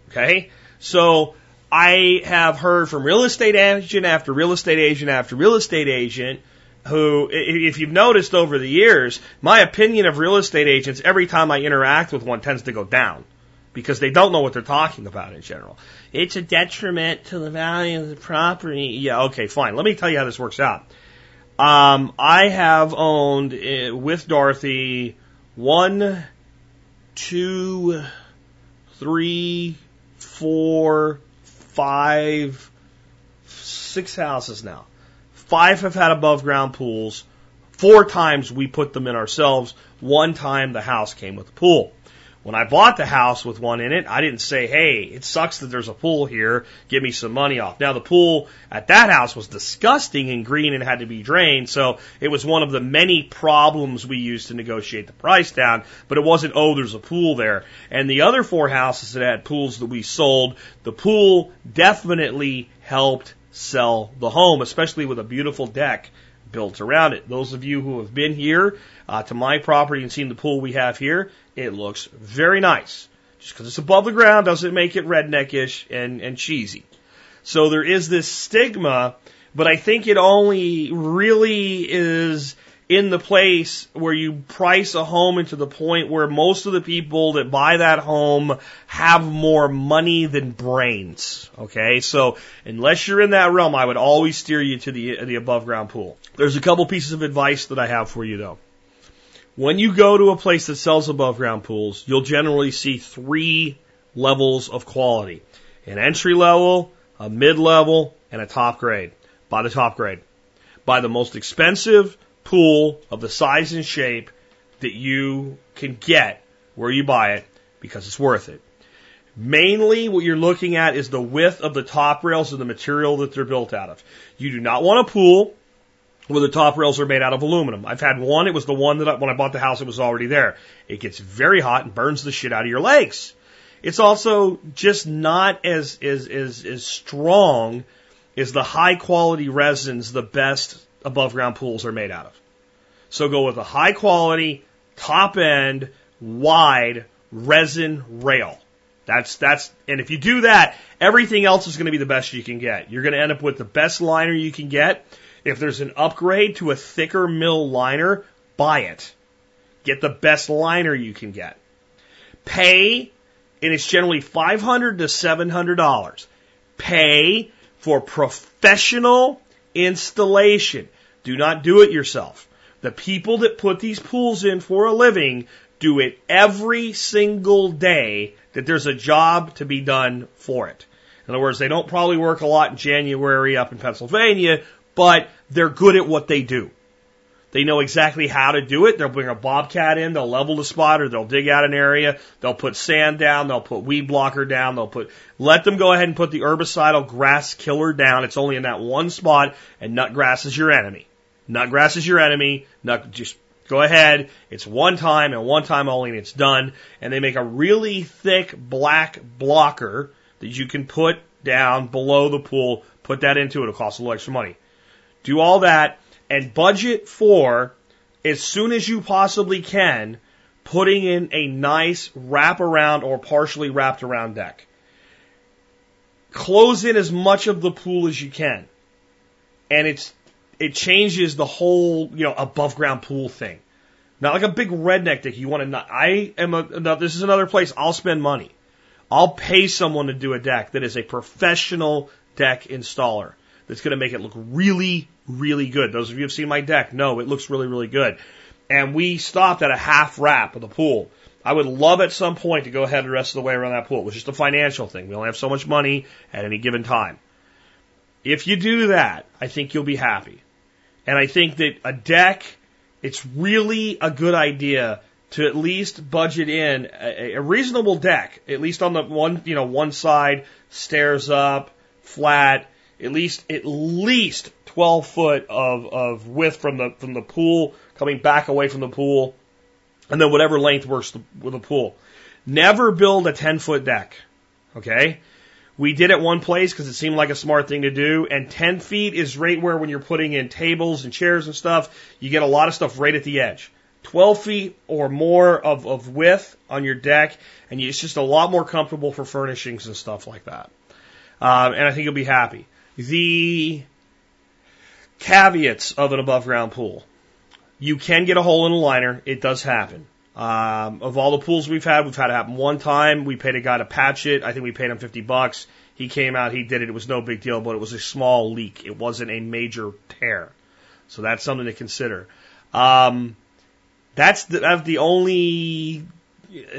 Okay? So, I have heard from real estate agent after real estate agent after real estate agent who, if you've noticed over the years, my opinion of real estate agents every time I interact with one tends to go down because they don't know what they're talking about in general. It's a detriment to the value of the property. Yeah, okay, fine. Let me tell you how this works out. Um, I have owned uh, with Dorothy one, two, three, four, five, six houses now. Five have had above ground pools. Four times we put them in ourselves. One time the house came with a pool. When I bought the house with one in it, I didn't say, hey, it sucks that there's a pool here. Give me some money off. Now, the pool at that house was disgusting and green and had to be drained. So it was one of the many problems we used to negotiate the price down. But it wasn't, oh, there's a pool there. And the other four houses that had pools that we sold, the pool definitely helped sell the home, especially with a beautiful deck built around it. Those of you who have been here uh, to my property and seen the pool we have here, it looks very nice. Just because it's above the ground doesn't make it redneckish and, and cheesy. So there is this stigma, but I think it only really is in the place where you price a home into the point where most of the people that buy that home have more money than brains. Okay, so unless you're in that realm, I would always steer you to the the above ground pool. There's a couple pieces of advice that I have for you though. When you go to a place that sells above ground pools, you'll generally see three levels of quality. An entry level, a mid level, and a top grade. Buy the top grade. Buy the most expensive pool of the size and shape that you can get where you buy it because it's worth it. Mainly what you're looking at is the width of the top rails and the material that they're built out of. You do not want a pool where the top rails are made out of aluminum. I've had one. It was the one that I, when I bought the house, it was already there. It gets very hot and burns the shit out of your legs. It's also just not as, as, as, as strong as the high quality resins the best above ground pools are made out of. So go with a high quality, top end, wide resin rail. That's, that's, and if you do that, everything else is going to be the best you can get. You're going to end up with the best liner you can get if there's an upgrade to a thicker mil liner, buy it. Get the best liner you can get. Pay, and it's generally 500 to $700. Pay for professional installation. Do not do it yourself. The people that put these pools in for a living do it every single day that there's a job to be done for it. In other words, they don't probably work a lot in January up in Pennsylvania, but they're good at what they do. They know exactly how to do it. They'll bring a bobcat in, they'll level the spot or they'll dig out an area, they'll put sand down, they'll put weed blocker down, they'll put, let them go ahead and put the herbicidal grass killer down. It's only in that one spot and nutgrass is your enemy. Nutgrass is your enemy. Nut, just go ahead. It's one time and one time only and it's done. And they make a really thick black blocker that you can put down below the pool. Put that into it. It'll cost a little extra money. Do all that and budget for, as soon as you possibly can, putting in a nice wrap around or partially wrapped around deck. Close in as much of the pool as you can. And it's, it changes the whole, you know, above ground pool thing. Not like a big redneck deck. You want to not, I am a, no, this is another place I'll spend money. I'll pay someone to do a deck that is a professional deck installer that's going to make it look really, really good. Those of you who have seen my deck know it looks really, really good. And we stopped at a half wrap of the pool. I would love at some point to go ahead the rest of the way around that pool. It was just a financial thing. We only have so much money at any given time. If you do that, I think you'll be happy. And I think that a deck, it's really a good idea to at least budget in a, a reasonable deck, at least on the one, you know, one side, stairs up, flat, at least at least 12 foot of, of width from the from the pool coming back away from the pool, and then whatever length works with the pool. Never build a 10 foot deck. Okay, We did it one place because it seemed like a smart thing to do, and 10 feet is right where when you're putting in tables and chairs and stuff, you get a lot of stuff right at the edge. 12 feet or more of, of width on your deck, and it's just a lot more comfortable for furnishings and stuff like that. Um, and I think you'll be happy. The caveats of an above ground pool. You can get a hole in the liner. It does happen. Um, of all the pools we've had, we've had it happen one time. We paid a guy to patch it. I think we paid him 50 bucks. He came out, he did it. It was no big deal, but it was a small leak. It wasn't a major tear. So that's something to consider. Um, that's the, that's the only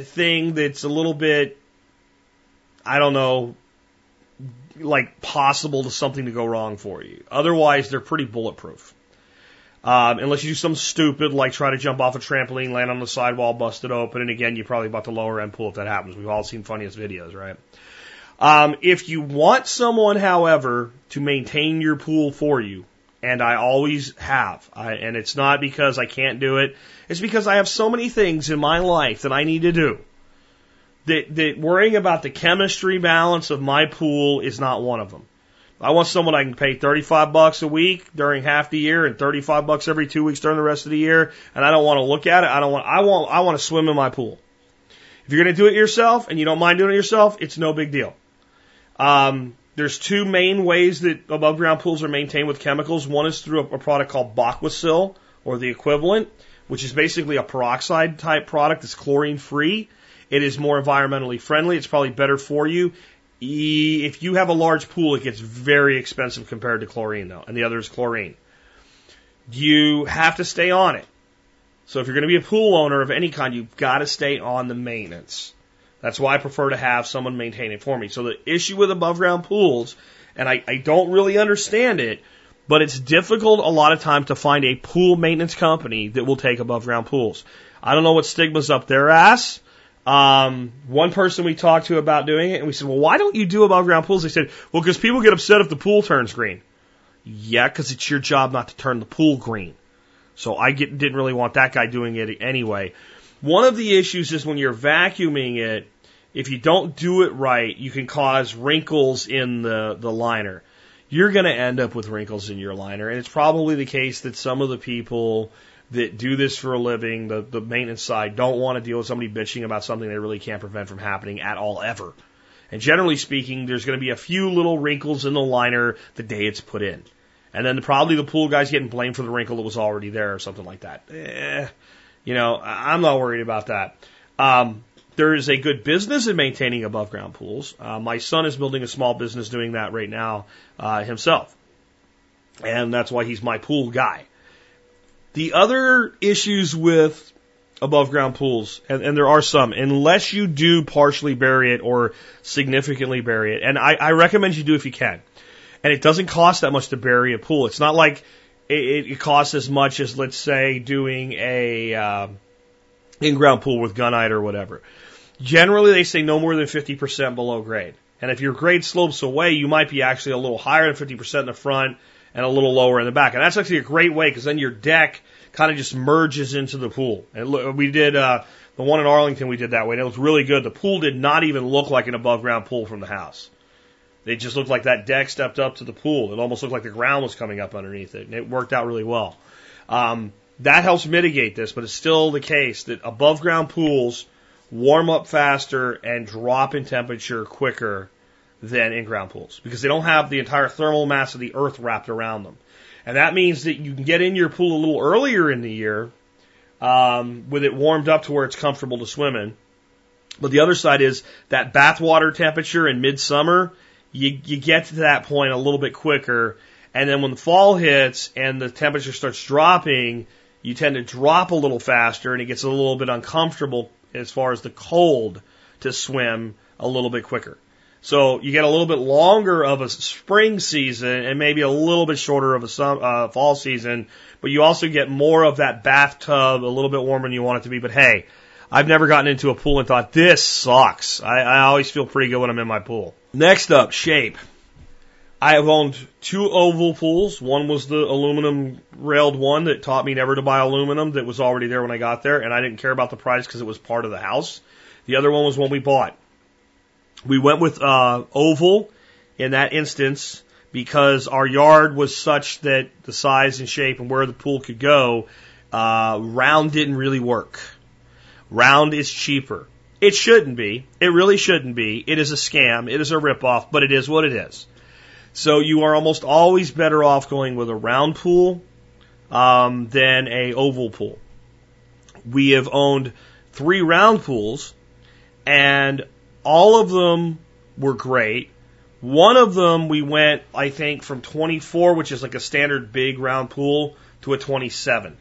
thing that's a little bit, I don't know, like possible to something to go wrong for you. Otherwise, they're pretty bulletproof. Um, unless you do something stupid like try to jump off a trampoline, land on the sidewall, bust it open, and again, you probably bought the lower end pool if that happens. We've all seen funniest videos, right? Um, if you want someone, however, to maintain your pool for you, and I always have, I, and it's not because I can't do it, it's because I have so many things in my life that I need to do. That, that worrying about the chemistry balance of my pool is not one of them. I want someone I can pay 35 bucks a week during half the year and 35 bucks every two weeks during the rest of the year. And I don't want to look at it. I don't want, I want, I want to swim in my pool. If you're going to do it yourself and you don't mind doing it yourself, it's no big deal. Um, there's two main ways that above ground pools are maintained with chemicals. One is through a, a product called Baquacil or the equivalent, which is basically a peroxide type product that's chlorine free. It is more environmentally friendly. It's probably better for you. If you have a large pool, it gets very expensive compared to chlorine though, and the other is chlorine. You have to stay on it. So if you're going to be a pool owner of any kind, you've got to stay on the maintenance. That's why I prefer to have someone maintain it for me. So the issue with above ground pools, and I, I don't really understand it, but it's difficult a lot of times to find a pool maintenance company that will take above ground pools. I don't know what stigma's up their ass. Um, one person we talked to about doing it, and we said, well, why don't you do above ground pools? They said, well, because people get upset if the pool turns green. Yeah, because it's your job not to turn the pool green. So I get, didn't really want that guy doing it anyway. One of the issues is when you're vacuuming it, if you don't do it right, you can cause wrinkles in the, the liner. You're going to end up with wrinkles in your liner. And it's probably the case that some of the people that do this for a living, the, the maintenance side, don't want to deal with somebody bitching about something they really can't prevent from happening at all ever. And generally speaking, there's going to be a few little wrinkles in the liner the day it's put in. And then probably the pool guy's getting blamed for the wrinkle that was already there or something like that. Eh, you know, I'm not worried about that. Um, there is a good business in maintaining above ground pools. Uh, my son is building a small business doing that right now uh, himself. And that's why he's my pool guy. The other issues with above ground pools, and, and, there are some, unless you do partially bury it or significantly bury it, and I, I, recommend you do if you can. And it doesn't cost that much to bury a pool. It's not like it, it costs as much as, let's say, doing a uh, in-ground pool with gunite or whatever. Generally, they say no more than 50% below grade. And if your grade slopes away, you might be actually a little higher than 50% in the front and a little lower in the back. And that's actually a great way because then your deck kind of just merges into the pool. And we did uh, the one in Arlington. We did that way, and it was really good. The pool did not even look like an above ground pool from the house. It just looked like that deck stepped up to the pool. It almost looked like the ground was coming up underneath it, and it worked out really well. Um, that helps mitigate this, but it's still the case that above ground pools warm up faster and drop in temperature quicker than in ground pools because they don't have the entire thermal mass of the earth wrapped around them. And that means that you can get in your pool a little earlier in the year um, with it warmed up to where it's comfortable to swim in. But the other side is that bathwater temperature in midsummer, you, you get to that point a little bit quicker. And then when the fall hits and the temperature starts dropping, you tend to drop a little faster and it gets a little bit uncomfortable as far as the cold to swim a little bit quicker. So you get a little bit longer of a spring season and maybe a little bit shorter of a uh, fall season, but you also get more of that bathtub a little bit warmer than you want it to be. But hey, I've never gotten into a pool and thought this sucks. I, I always feel pretty good when I'm in my pool. Next up, shape. I have owned two oval pools. One was the aluminum railed one that taught me never to buy aluminum that was already there when I got there, and I didn't care about the price because it was part of the house. The other one was one we bought. We went with uh, oval in that instance because our yard was such that the size and shape and where the pool could go, uh, round didn't really work. Round is cheaper. It shouldn't be. It really shouldn't be. It is a scam. It is a ripoff, but it is what it is. So you are almost always better off going with a round pool um, than a oval pool. We have owned three round pools, and all of them were great. One of them we went, I think, from 24, which is like a standard big round pool, to a 27.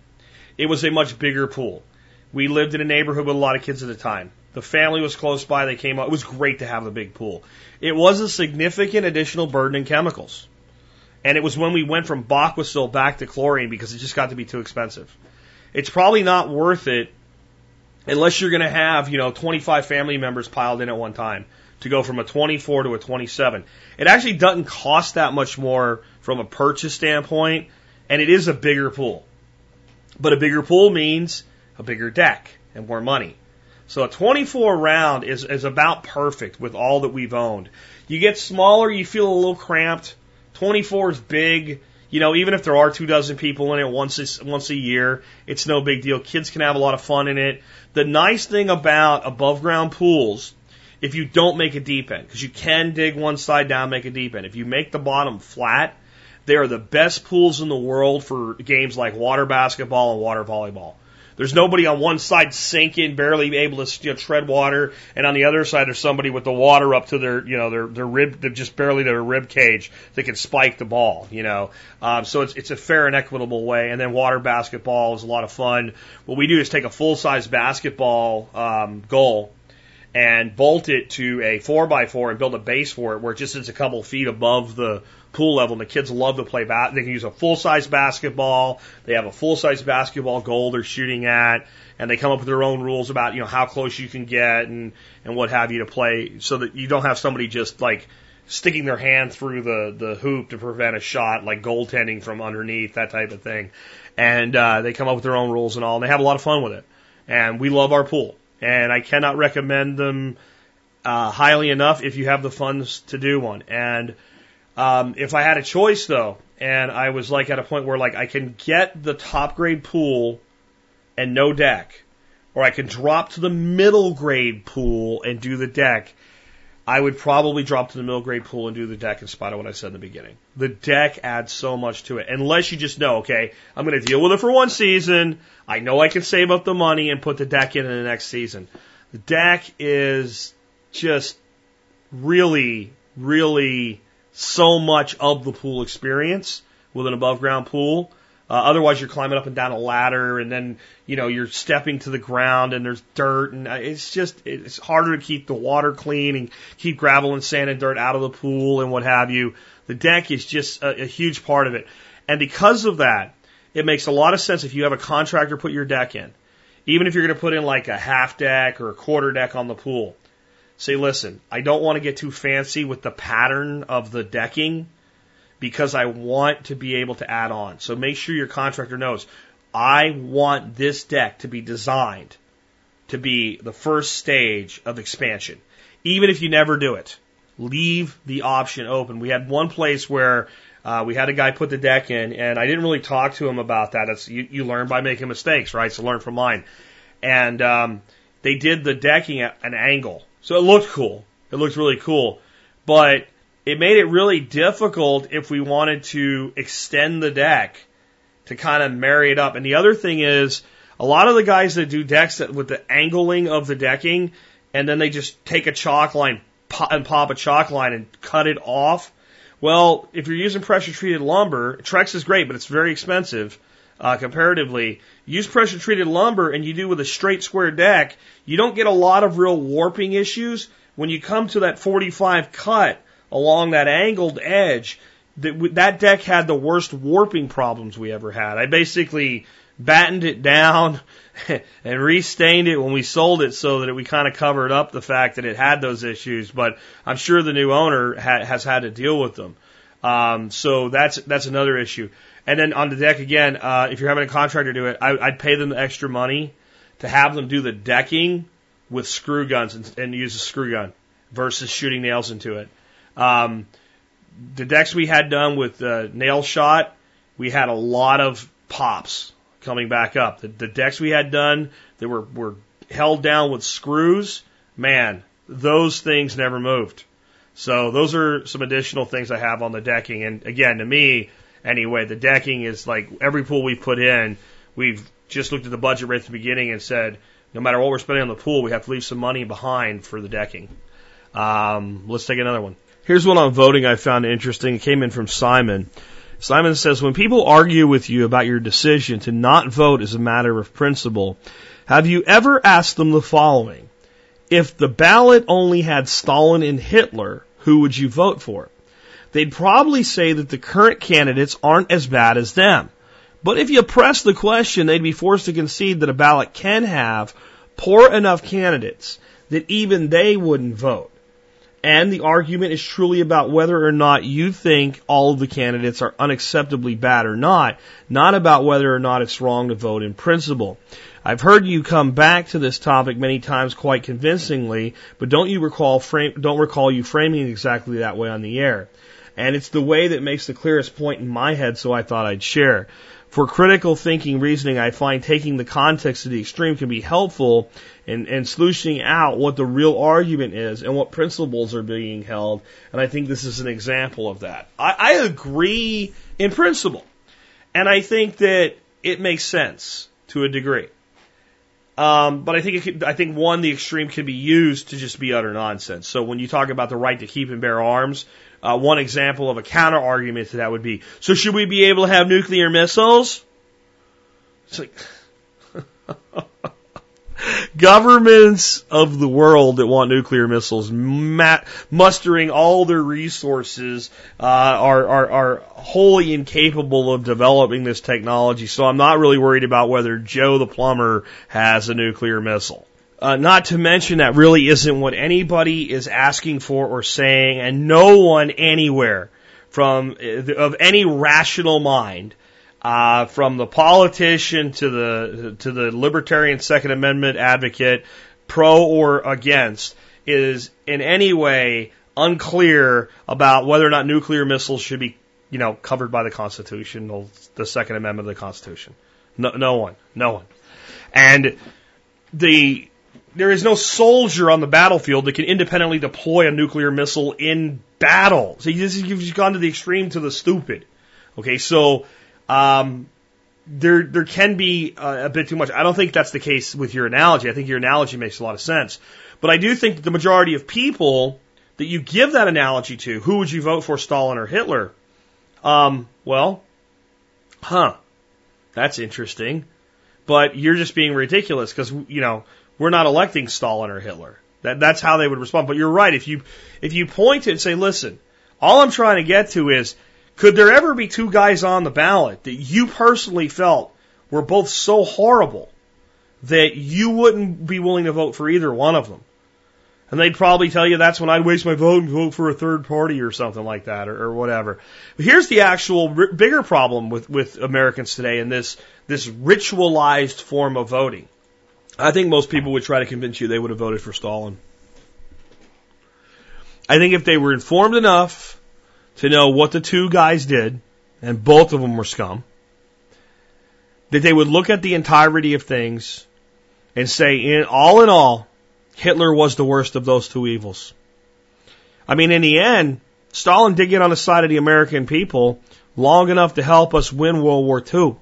It was a much bigger pool. We lived in a neighborhood with a lot of kids at the time. The family was close by. They came up. It was great to have the big pool. It was a significant additional burden in chemicals. And it was when we went from Baqua back to chlorine because it just got to be too expensive. It's probably not worth it unless you're going to have, you know, 25 family members piled in at one time to go from a 24 to a 27. It actually doesn't cost that much more from a purchase standpoint, and it is a bigger pool. But a bigger pool means a bigger deck and more money. So a 24 round is, is about perfect with all that we've owned. You get smaller, you feel a little cramped. 24 is big. You know, even if there are two dozen people in it once once a year, it's no big deal. Kids can have a lot of fun in it. The nice thing about above ground pools, if you don't make a deep end, because you can dig one side down, make a deep end. If you make the bottom flat, they are the best pools in the world for games like water basketball and water volleyball. There's nobody on one side sinking, barely able to you know, tread water, and on the other side there's somebody with the water up to their, you know, their their rib, they're just barely their rib cage that can spike the ball, you know. Um, so it's it's a fair and equitable way. And then water basketball is a lot of fun. What we do is take a full size basketball um, goal and bolt it to a four by four and build a base for it where it just sits a couple feet above the pool level, and the kids love to play bat. They can use a full size basketball. They have a full size basketball goal they're shooting at, and they come up with their own rules about you know how close you can get and and what have you to play, so that you don't have somebody just like sticking their hand through the the hoop to prevent a shot, like goaltending from underneath, that type of thing. And uh, they come up with their own rules and all, and they have a lot of fun with it. And we love our pool, and I cannot recommend them uh, highly enough if you have the funds to do one. And um, if I had a choice though, and I was like at a point where like I can get the top grade pool and no deck, or I can drop to the middle grade pool and do the deck, I would probably drop to the middle grade pool and do the deck in spite of what I said in the beginning. The deck adds so much to it. Unless you just know, okay, I'm going to deal with it for one season. I know I can save up the money and put the deck in in the next season. The deck is just really, really so much of the pool experience with an above ground pool. Uh, otherwise, you're climbing up and down a ladder, and then you know you're stepping to the ground, and there's dirt, and uh, it's just it's harder to keep the water clean and keep gravel and sand and dirt out of the pool and what have you. The deck is just a, a huge part of it, and because of that, it makes a lot of sense if you have a contractor put your deck in, even if you're going to put in like a half deck or a quarter deck on the pool say, listen, I don't want to get too fancy with the pattern of the decking because I want to be able to add on. So make sure your contractor knows I want this deck to be designed to be the first stage of expansion. Even if you never do it, leave the option open. We had one place where uh, we had a guy put the deck in, and I didn't really talk to him about that. It's, you, you learn by making mistakes, right? So learn from mine. And um, they did the decking at an angle. So it looked cool. It looked really cool. But it made it really difficult if we wanted to extend the deck to kind of marry it up. And the other thing is, a lot of the guys that do decks that, with the angling of the decking, and then they just take a chalk line and pop a chalk line and cut it off. Well, if you're using pressure treated lumber, Trex is great, but it's very expensive uh, comparatively. Use pressure treated lumber and you do with a straight square deck, you don't get a lot of real warping issues. When you come to that 45 cut along that angled edge, that, that deck had the worst warping problems we ever had. I basically battened it down and restained it when we sold it so that we kind of covered up the fact that it had those issues. But I'm sure the new owner ha- has had to deal with them. Um, so that's that's another issue. And then on the deck again, uh, if you're having a contractor do it, I, I'd pay them the extra money to have them do the decking with screw guns and, and use a screw gun. versus shooting nails into it. Um, the decks we had done with uh, nail shot, we had a lot of pops coming back up. The, the decks we had done that were, were held down with screws, man, those things never moved. So those are some additional things I have on the decking. And again, to me, anyway, the decking is like every pool we've put in, we've just looked at the budget right at the beginning and said, no matter what we're spending on the pool, we have to leave some money behind for the decking. Um, let's take another one. Here's one on voting I found interesting. It came in from Simon. Simon says, when people argue with you about your decision to not vote as a matter of principle, have you ever asked them the following? If the ballot only had Stalin and Hitler, who would you vote for? They'd probably say that the current candidates aren't as bad as them. But if you press the question, they'd be forced to concede that a ballot can have poor enough candidates that even they wouldn't vote. And the argument is truly about whether or not you think all of the candidates are unacceptably bad or not, not about whether or not it's wrong to vote in principle. I've heard you come back to this topic many times quite convincingly, but don't you recall frame, don't recall you framing exactly that way on the air. And it's the way that makes the clearest point in my head, so I thought I'd share. For critical thinking reasoning, I find taking the context to the extreme can be helpful in, in solutioning out what the real argument is and what principles are being held. And I think this is an example of that. I, I agree in principle. And I think that it makes sense to a degree. Um, but I think I think one, the extreme can be used to just be utter nonsense. So when you talk about the right to keep and bear arms, uh, one example of a counter argument to that would be, so should we be able to have nuclear missiles? It's like, governments of the world that want nuclear missiles, mustering all their resources, uh, are, are, are wholly incapable of developing this technology. So I'm not really worried about whether Joe the plumber has a nuclear missile. Uh, not to mention that really isn't what anybody is asking for or saying, and no one anywhere from uh, of any rational mind, uh, from the politician to the to the libertarian Second Amendment advocate, pro or against, is in any way unclear about whether or not nuclear missiles should be, you know, covered by the Constitution, the Second Amendment of the Constitution. No, no one, no one, and the there is no soldier on the battlefield that can independently deploy a nuclear missile in battle. So you've just gone to the extreme to the stupid. Okay, so um, there there can be a, a bit too much. I don't think that's the case with your analogy. I think your analogy makes a lot of sense. But I do think that the majority of people that you give that analogy to, who would you vote for, Stalin or Hitler? Um, well, huh, that's interesting. But you're just being ridiculous because you know we're not electing Stalin or Hitler. That, that's how they would respond. But you're right. If you, if you point it and say, listen, all I'm trying to get to is, could there ever be two guys on the ballot that you personally felt were both so horrible that you wouldn't be willing to vote for either one of them? And they'd probably tell you that's when I'd waste my vote and vote for a third party or something like that or, or whatever. But here's the actual r- bigger problem with, with Americans today in this, this ritualized form of voting. I think most people would try to convince you they would have voted for Stalin. I think if they were informed enough to know what the two guys did, and both of them were scum, that they would look at the entirety of things and say, in all in all, Hitler was the worst of those two evils. I mean, in the end, Stalin did get on the side of the American people long enough to help us win World War II.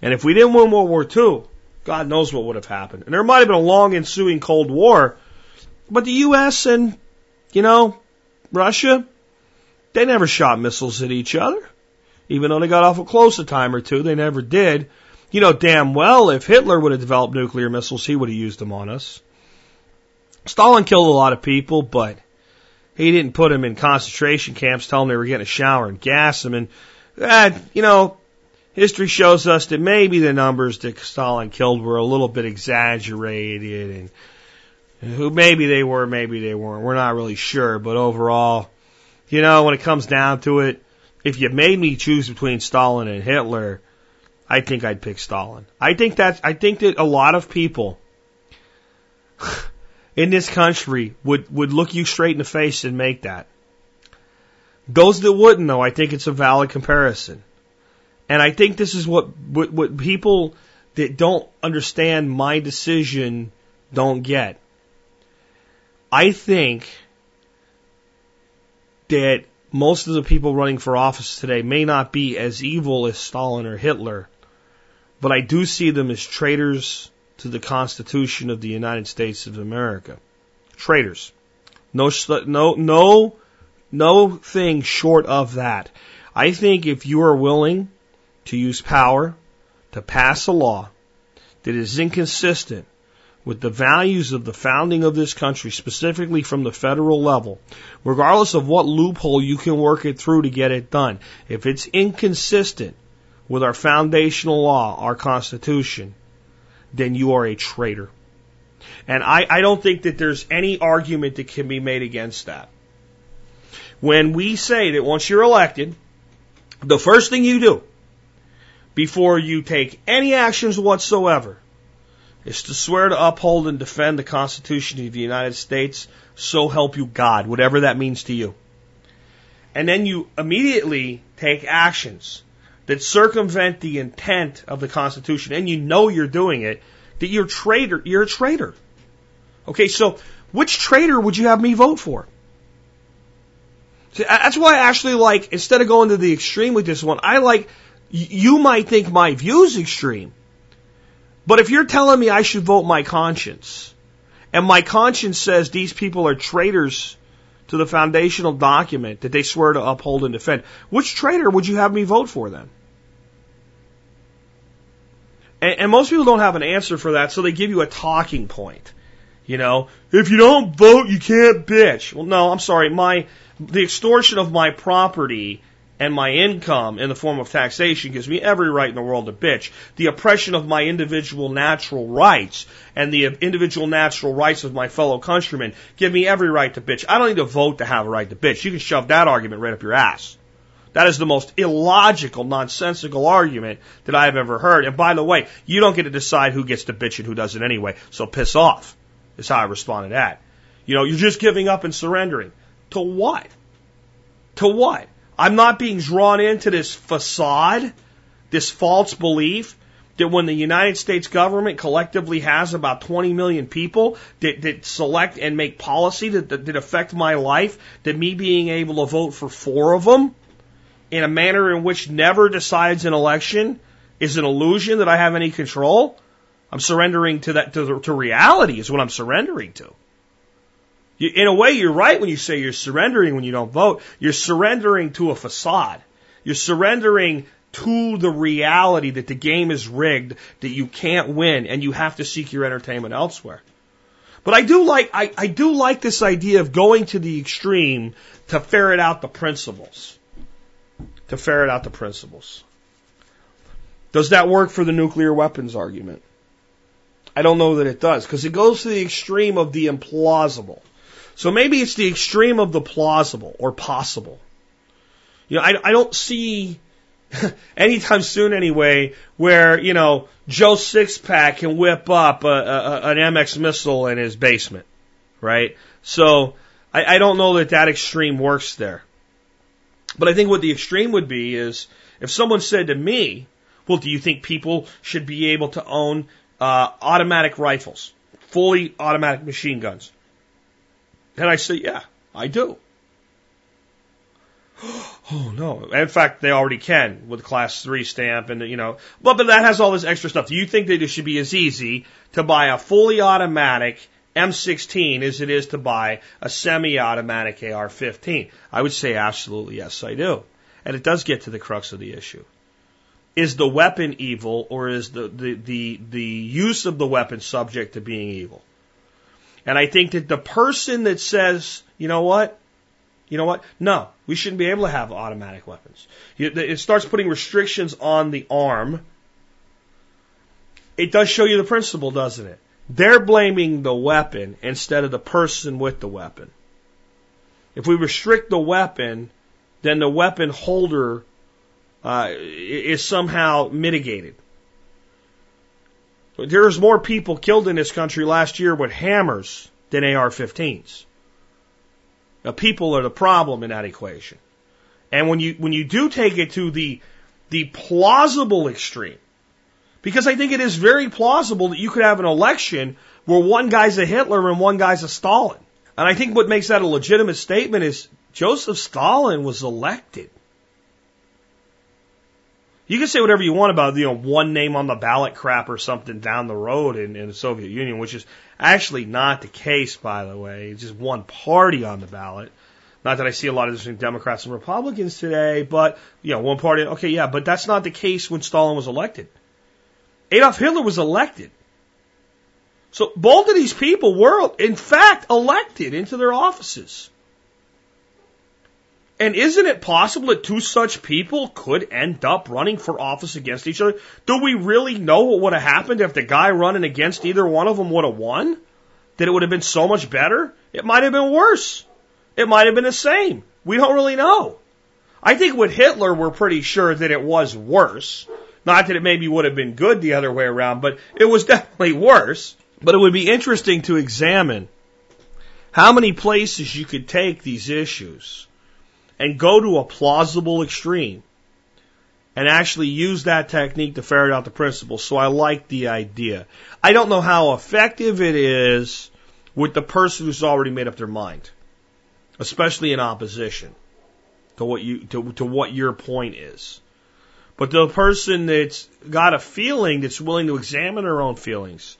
And if we didn't win World War II, God knows what would have happened. And there might have been a long ensuing Cold War, but the U.S. and, you know, Russia, they never shot missiles at each other. Even though they got awful close a time or two, they never did. You know damn well if Hitler would have developed nuclear missiles, he would have used them on us. Stalin killed a lot of people, but he didn't put them in concentration camps, tell them they were getting a shower and gas them. And, uh, you know, history shows us that maybe the numbers that Stalin killed were a little bit exaggerated and who maybe they were, maybe they weren't. We're not really sure, but overall, you know, when it comes down to it, if you made me choose between Stalin and Hitler, I think I'd pick Stalin. I think that I think that a lot of people in this country would, would look you straight in the face and make that. Those that wouldn't, though, I think it's a valid comparison. And I think this is what, what, what people that don't understand my decision don't get. I think that most of the people running for office today may not be as evil as Stalin or Hitler, but I do see them as traitors to the Constitution of the United States of America. Traitors. No, no, no, no thing short of that. I think if you are willing to use power to pass a law that is inconsistent with the values of the founding of this country, specifically from the federal level, regardless of what loophole you can work it through to get it done, if it's inconsistent with our foundational law, our Constitution, then you are a traitor. And I, I don't think that there's any argument that can be made against that. When we say that once you're elected, the first thing you do before you take any actions whatsoever is to swear to uphold and defend the Constitution of the United States, so help you God, whatever that means to you. And then you immediately take actions that circumvent the intent of the Constitution, and you know you're doing it, that you're traitor, you're a traitor. Okay, so which traitor would you have me vote for? See, that's why I actually like, instead of going to the extreme with this one, I like, you might think my view is extreme. But if you're telling me I should vote my conscience, and my conscience says these people are traitors to the foundational document that they swear to uphold and defend, which traitor would you have me vote for then? And, and most people don't have an answer for that, so they give you a talking point. You know, if you don't vote, you can't bitch. Well, no, I'm sorry. My, the extortion of my property and my income in the form of taxation gives me every right in the world to bitch. The oppression of my individual natural rights and the individual natural rights of my fellow countrymen give me every right to bitch. I don't need to vote to have a right to bitch. You can shove that argument right up your ass. That is the most illogical, nonsensical argument that I have ever heard. And by the way, you don't get to decide who gets to bitch and who doesn't anyway. So piss off is how I responded to that. You know, you're just giving up and surrendering. To what? To what? I'm not being drawn into this facade, this false belief that when the United States government collectively has about 20 million people that, that select and make policy that, that, that affect my life, that me being able to vote for four of them in a manner in which never decides an election is an illusion that I have any control. I'm surrendering to that, to, to reality is what I'm surrendering to. You, in a way, you're right when you say you're surrendering when you don't vote. You're surrendering to a facade. You're surrendering to the reality that the game is rigged, that you can't win, and you have to seek your entertainment elsewhere. But I do like I, I do like this idea of going to the extreme to ferret out the principles. To ferret out the principles. Does that work for the nuclear weapons argument? I don't know that it does, because it goes to the extreme of the implausible. So maybe it's the extreme of the plausible or possible. You know, I, I don't see anytime soon anyway where, you know, Joe Sixpack can whip up a, a, an MX missile in his basement, right? So I, I don't know that that extreme works there. But I think what the extreme would be is if someone said to me, well, do you think people should be able to own uh, automatic rifles, fully automatic machine guns? And I say, yeah, I do. Oh no! In fact, they already can with class three stamp, and you know, but but that has all this extra stuff. Do you think that it should be as easy to buy a fully automatic M16 as it is to buy a semi-automatic AR-15? I would say absolutely yes, I do. And it does get to the crux of the issue. Is the weapon evil, or is the the the, the use of the weapon subject to being evil? And I think that the person that says, you know what, you know what, no, we shouldn't be able to have automatic weapons. It starts putting restrictions on the arm. It does show you the principle, doesn't it? They're blaming the weapon instead of the person with the weapon. If we restrict the weapon, then the weapon holder uh, is somehow mitigated. There's more people killed in this country last year with hammers than AR 15s. Now, people are the problem in that equation. And when you, when you do take it to the, the plausible extreme, because I think it is very plausible that you could have an election where one guy's a Hitler and one guy's a Stalin. And I think what makes that a legitimate statement is Joseph Stalin was elected. You can say whatever you want about, you know, one name on the ballot crap or something down the road in, in the Soviet Union, which is actually not the case, by the way. It's just one party on the ballot. Not that I see a lot of different Democrats and Republicans today, but, you know, one party, okay, yeah, but that's not the case when Stalin was elected. Adolf Hitler was elected. So both of these people were, in fact, elected into their offices. And isn't it possible that two such people could end up running for office against each other? Do we really know what would have happened if the guy running against either one of them would have won? That it would have been so much better? It might have been worse. It might have been the same. We don't really know. I think with Hitler, we're pretty sure that it was worse. Not that it maybe would have been good the other way around, but it was definitely worse. But it would be interesting to examine how many places you could take these issues and go to a plausible extreme and actually use that technique to ferret out the principles. So I like the idea. I don't know how effective it is with the person who's already made up their mind, especially in opposition to what you to, to what your point is. But the person that's got a feeling that's willing to examine their own feelings,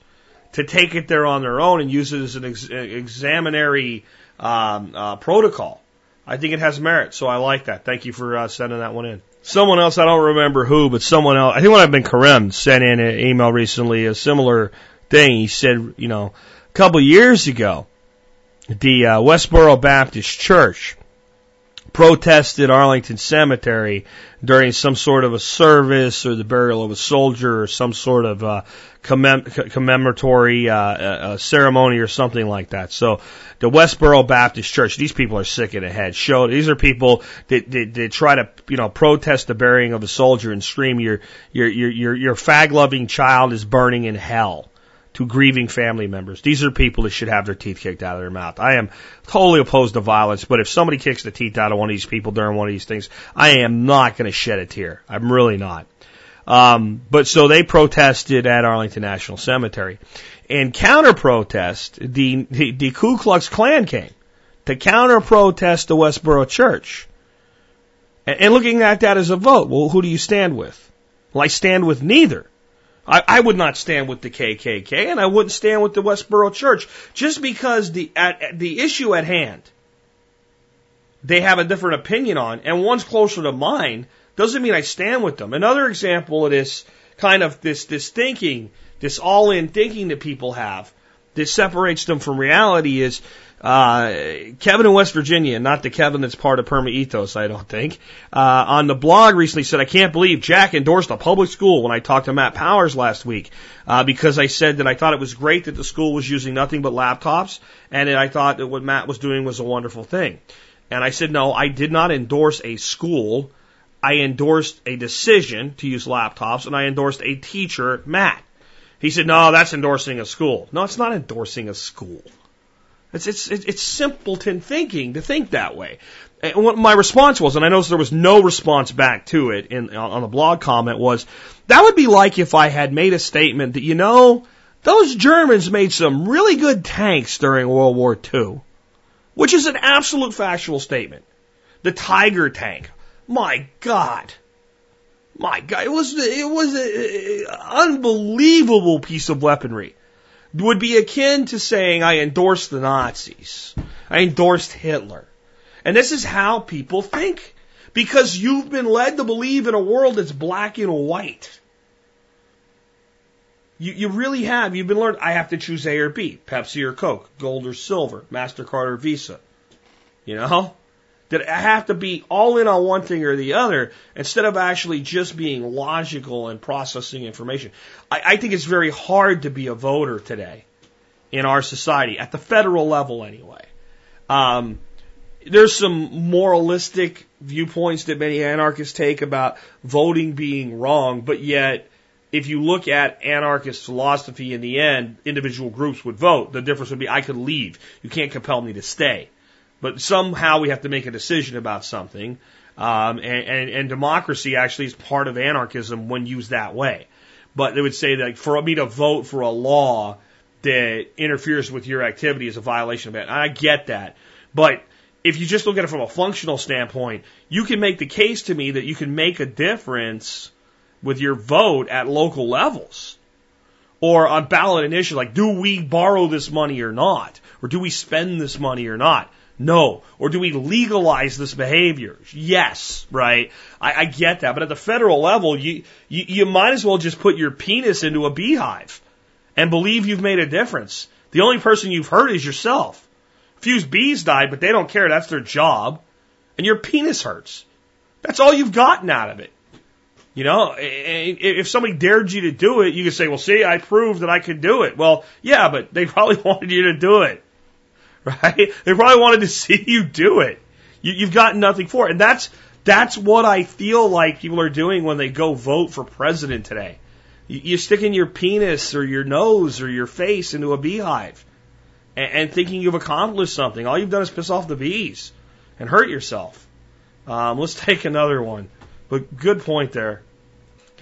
to take it there on their own and use it as an ex- examinary um, uh, protocol, I think it has merit. So I like that. Thank you for uh, sending that one in. Someone else, I don't remember who, but someone else, I think when I've been Karem sent in an email recently, a similar thing. He said, you know, a couple years ago, the uh, Westboro Baptist Church protested Arlington Cemetery during some sort of a service or the burial of a soldier or some sort of uh, commem- commemoratory uh, uh, ceremony or something like that. So the Westboro Baptist Church, these people are sick in the head. Show these are people that, that, that try to you know protest the burying of a soldier and scream your your your your, your fag loving child is burning in hell to grieving family members. These are people that should have their teeth kicked out of their mouth. I am totally opposed to violence, but if somebody kicks the teeth out of one of these people during one of these things, I am not going to shed a tear. I'm really not. Um, but so they protested at Arlington National Cemetery. And counter protest, the, the, the Ku Klux Klan came to counter protest the Westboro Church. And, and looking at that as a vote, well, who do you stand with? Well, I stand with neither. I, I would not stand with the KKK, and I wouldn't stand with the Westboro Church just because the at, the issue at hand they have a different opinion on, and one's closer to mine doesn't mean I stand with them. Another example of this kind of this this thinking, this all-in thinking that people have, that separates them from reality is uh, Kevin in West Virginia, not the Kevin that's part of Perma Ethos, I don't think, uh, on the blog recently said, I can't believe Jack endorsed a public school when I talked to Matt Powers last week, uh, because I said that I thought it was great that the school was using nothing but laptops, and that I thought that what Matt was doing was a wonderful thing. And I said, no, I did not endorse a school. I endorsed a decision to use laptops, and I endorsed a teacher, Matt. He said, no, that's endorsing a school. No, it's not endorsing a school. It's, it's, it's simpleton thinking to think that way. And what my response was, and I noticed there was no response back to it in, on the blog comment was, that would be like if I had made a statement that, you know, those Germans made some really good tanks during World War II, which is an absolute factual statement. The Tiger tank. My God. My God. It was, it was an unbelievable piece of weaponry would be akin to saying, I endorsed the Nazis. I endorsed Hitler. And this is how people think. Because you've been led to believe in a world that's black and white. You, you really have. You've been learned, I have to choose A or B, Pepsi or Coke, gold or silver, MasterCard or Visa. You know? That I have to be all in on one thing or the other instead of actually just being logical and processing information. I, I think it's very hard to be a voter today in our society, at the federal level anyway. Um, there's some moralistic viewpoints that many anarchists take about voting being wrong, but yet if you look at anarchist philosophy in the end, individual groups would vote. The difference would be I could leave. You can't compel me to stay. But somehow we have to make a decision about something. Um, and, and, and democracy actually is part of anarchism when used that way. But they would say that for me to vote for a law that interferes with your activity is a violation of it. And I get that. But if you just look at it from a functional standpoint, you can make the case to me that you can make a difference with your vote at local levels or on ballot initiative, like do we borrow this money or not? Or do we spend this money or not? No. Or do we legalize this behavior? Yes, right? I, I get that. But at the federal level, you, you, you might as well just put your penis into a beehive and believe you've made a difference. The only person you've hurt is yourself. A few bees died, but they don't care. That's their job. And your penis hurts. That's all you've gotten out of it. You know, if somebody dared you to do it, you could say, well, see, I proved that I could do it. Well, yeah, but they probably wanted you to do it. Right? They probably wanted to see you do it. You, you've gotten nothing for it. And that's, that's what I feel like people are doing when they go vote for president today. You're sticking your penis or your nose or your face into a beehive and, and thinking you've accomplished something. All you've done is piss off the bees and hurt yourself. Um, let's take another one. But good point there.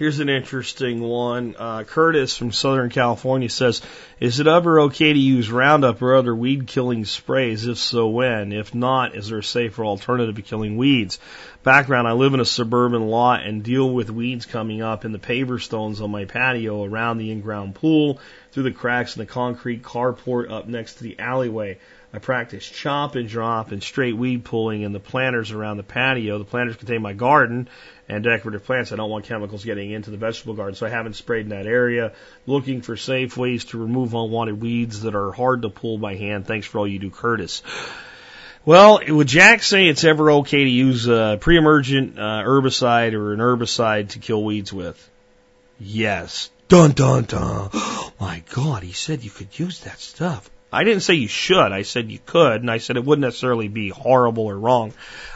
Here's an interesting one. Uh, Curtis from Southern California says, "Is it ever okay to use Roundup or other weed killing sprays? If so, when? If not, is there a safer alternative to killing weeds?" Background: I live in a suburban lot and deal with weeds coming up in the paver stones on my patio, around the in-ground pool, through the cracks in the concrete carport up next to the alleyway. I practice chop and drop and straight weed pulling in the planters around the patio. The planters contain my garden and decorative plants. I don't want chemicals getting into the vegetable garden, so I haven't sprayed in that area. Looking for safe ways to remove unwanted weeds that are hard to pull by hand. Thanks for all you do, Curtis. Well, would Jack say it's ever okay to use a pre-emergent uh, herbicide or an herbicide to kill weeds with? Yes. Dun dun dun. my God, he said you could use that stuff. I didn't say you should. I said you could, and I said it wouldn't necessarily be horrible or wrong.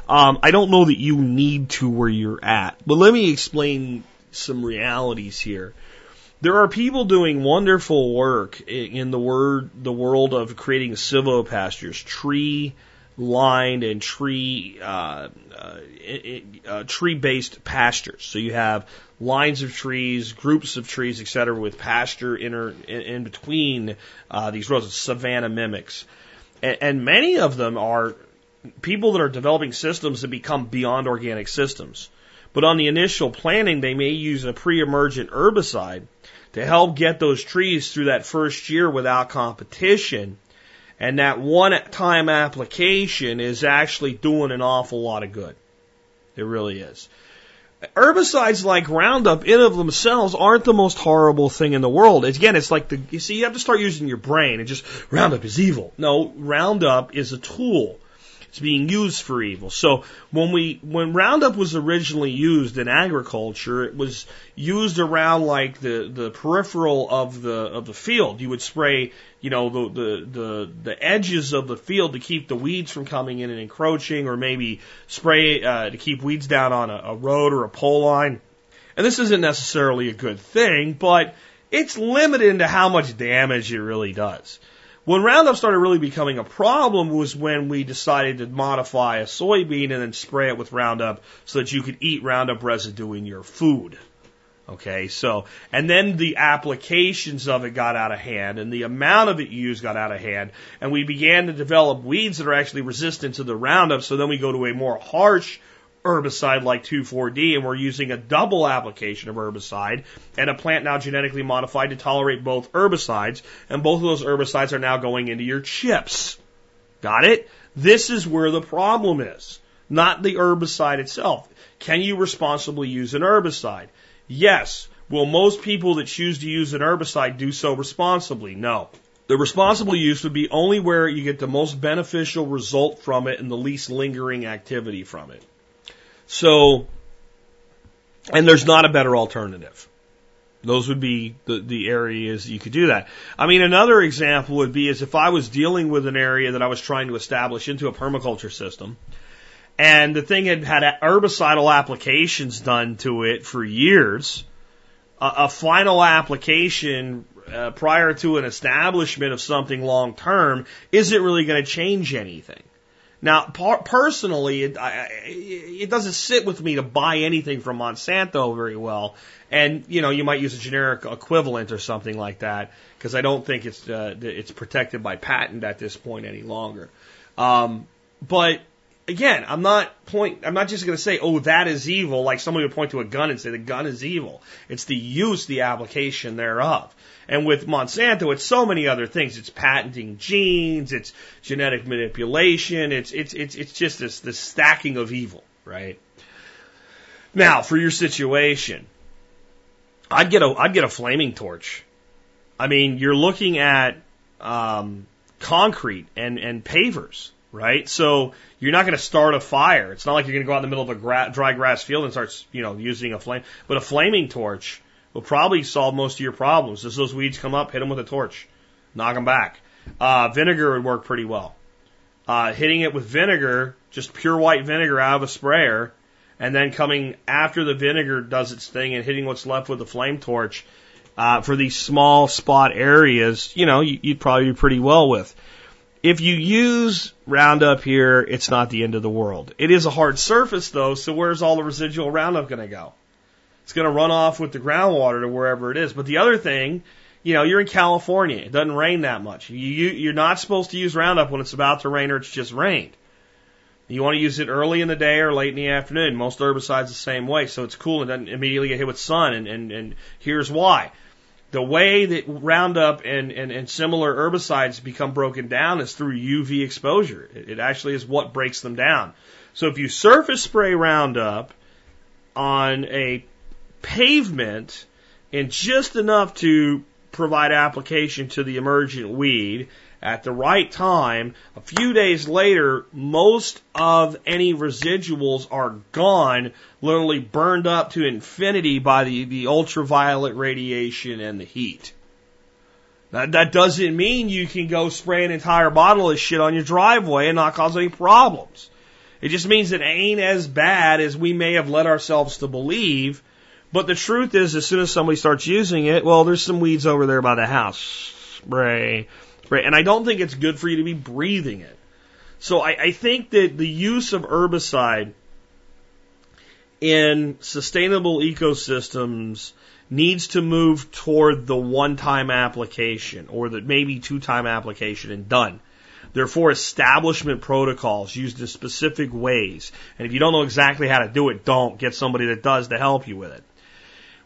Um, I don't know that you need to where you're at, but let me explain some realities here. There are people doing wonderful work in the word, the world of creating silvopastures, tree lined and tree uh, uh, uh, tree based pastures. So you have lines of trees, groups of trees, etc., with pasture in, in, in between uh, these rows, of savanna mimics, and, and many of them are people that are developing systems that become beyond organic systems. But on the initial planting, they may use a pre-emergent herbicide to help get those trees through that first year without competition and that one time application is actually doing an awful lot of good. It really is. Herbicides like Roundup in of themselves aren't the most horrible thing in the world. Again, it's like the, you see, you have to start using your brain and just, Roundup is evil. No, Roundup is a tool. It's being used for evil. So when we, when Roundup was originally used in agriculture, it was used around like the, the peripheral of the, of the field. You would spray, you know, the, the, the, the edges of the field to keep the weeds from coming in and encroaching or maybe spray, uh, to keep weeds down on a, a road or a pole line. And this isn't necessarily a good thing, but it's limited into how much damage it really does. When Roundup started really becoming a problem was when we decided to modify a soybean and then spray it with Roundup so that you could eat Roundup residue in your food. Okay, so, and then the applications of it got out of hand and the amount of it used got out of hand and we began to develop weeds that are actually resistant to the Roundup so then we go to a more harsh herbicide like 2,4-D, and we're using a double application of herbicide and a plant now genetically modified to tolerate both herbicides, and both of those herbicides are now going into your chips. Got it? This is where the problem is, not the herbicide itself. Can you responsibly use an herbicide? Yes. Will most people that choose to use an herbicide do so responsibly? No. The responsible use would be only where you get the most beneficial result from it and the least lingering activity from it. So, and there's not a better alternative. Those would be the, the areas you could do that. I mean, another example would be is if I was dealing with an area that I was trying to establish into a permaculture system, and the thing had had herbicidal applications done to it for years, a, a final application uh, prior to an establishment of something long term isn't really going to change anything. Now, personally, it, I, it doesn't sit with me to buy anything from Monsanto very well. And, you know, you might use a generic equivalent or something like that because I don't think it's, uh, it's protected by patent at this point any longer. Um, but again, I'm not point, I'm not just going to say, oh, that is evil, like somebody would point to a gun and say the gun is evil. It's the use, the application thereof. And with Monsanto, it's so many other things. It's patenting genes, it's genetic manipulation, it's it's it's it's just this this stacking of evil, right? Now, for your situation, I'd get a I'd get a flaming torch. I mean, you're looking at um, concrete and and pavers, right? So you're not going to start a fire. It's not like you're going to go out in the middle of a gra- dry grass field and start, you know, using a flame. But a flaming torch will probably solve most of your problems. As those weeds come up, hit them with a torch, knock them back. Uh, vinegar would work pretty well. Uh, hitting it with vinegar, just pure white vinegar out of a sprayer, and then coming after the vinegar does its thing and hitting what's left with a flame torch uh, for these small spot areas, you know, you, you'd probably be pretty well with. If you use Roundup here, it's not the end of the world. It is a hard surface though, so where's all the residual Roundup going to go? It's going to run off with the groundwater to wherever it is. But the other thing, you know, you're in California. It doesn't rain that much. You, you, you're not supposed to use Roundup when it's about to rain or it's just rained. You want to use it early in the day or late in the afternoon. Most herbicides the same way, so it's cool and doesn't immediately get hit with sun. And, and, and here's why. The way that Roundup and, and, and similar herbicides become broken down is through UV exposure. It, it actually is what breaks them down. So if you surface spray Roundup on a pavement and just enough to provide application to the emergent weed at the right time, a few days later, most of any residuals are gone, literally burned up to infinity by the, the ultraviolet radiation and the heat. Now, that doesn't mean you can go spray an entire bottle of shit on your driveway and not cause any problems. It just means it ain't as bad as we may have led ourselves to believe but the truth is, as soon as somebody starts using it, well, there's some weeds over there by the house. Spray, spray. And I don't think it's good for you to be breathing it. So I, I think that the use of herbicide in sustainable ecosystems needs to move toward the one time application or the maybe two time application and done. Therefore, establishment protocols used in specific ways. And if you don't know exactly how to do it, don't get somebody that does to help you with it.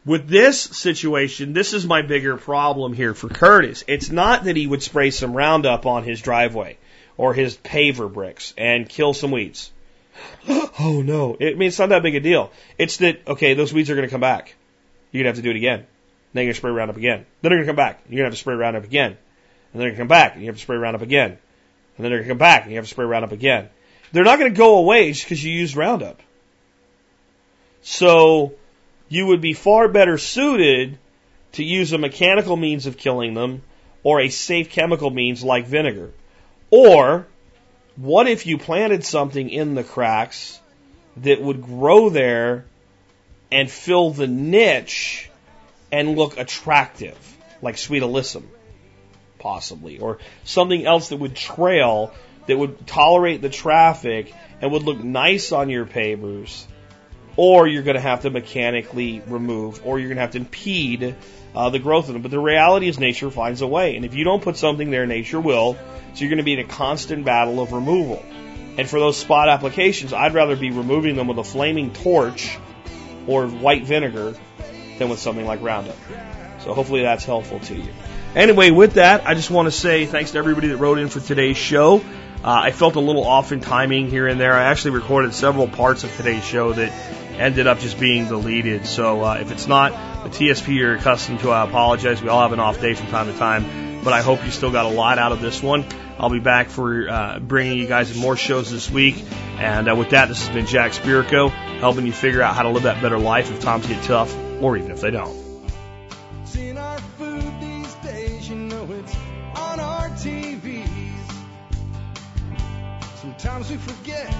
With this situation, this is my bigger problem here for Curtis. It's not that he would spray some Roundup on his driveway or his paver bricks and kill some weeds. oh no. It, I it's not that big a deal. It's that, okay, those weeds are going to come back. You're going to have to do it again. Then you're going to spray Roundup again. Then they're going to come back. You're going to have to spray Roundup again. And then they're going to come back. And you have to spray Roundup again. And then they're going to come back. And you have to spray Roundup again. They're not going to go away just because you used Roundup. So, you would be far better suited to use a mechanical means of killing them or a safe chemical means like vinegar. Or, what if you planted something in the cracks that would grow there and fill the niche and look attractive, like sweet alyssum, possibly, or something else that would trail, that would tolerate the traffic and would look nice on your pavers or you're going to have to mechanically remove, or you're going to have to impede uh, the growth of them. But the reality is, nature finds a way, and if you don't put something there, nature will. So you're going to be in a constant battle of removal. And for those spot applications, I'd rather be removing them with a flaming torch or white vinegar than with something like Roundup. So hopefully that's helpful to you. Anyway, with that, I just want to say thanks to everybody that wrote in for today's show. Uh, I felt a little off in timing here and there. I actually recorded several parts of today's show that ended up just being deleted. So uh, if it's not the TSP you're accustomed to, I apologize. We all have an off day from time to time, but I hope you still got a lot out of this one. I'll be back for uh, bringing you guys more shows this week. And uh, with that, this has been Jack Spirko helping you figure out how to live that better life if times get tough, or even if they don't. Sometimes we forget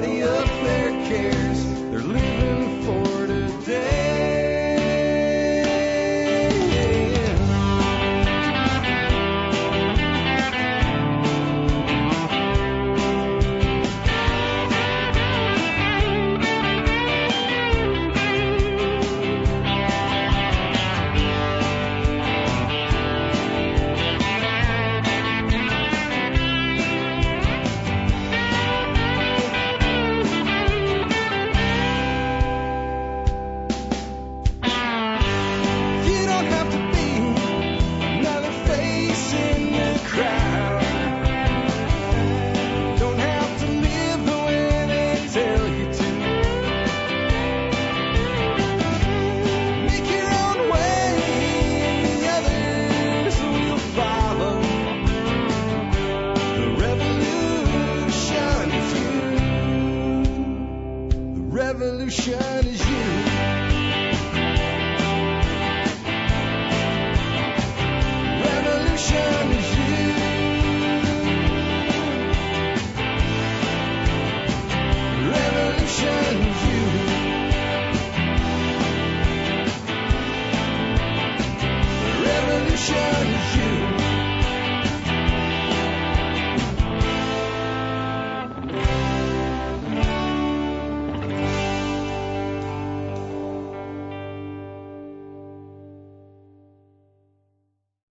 body up.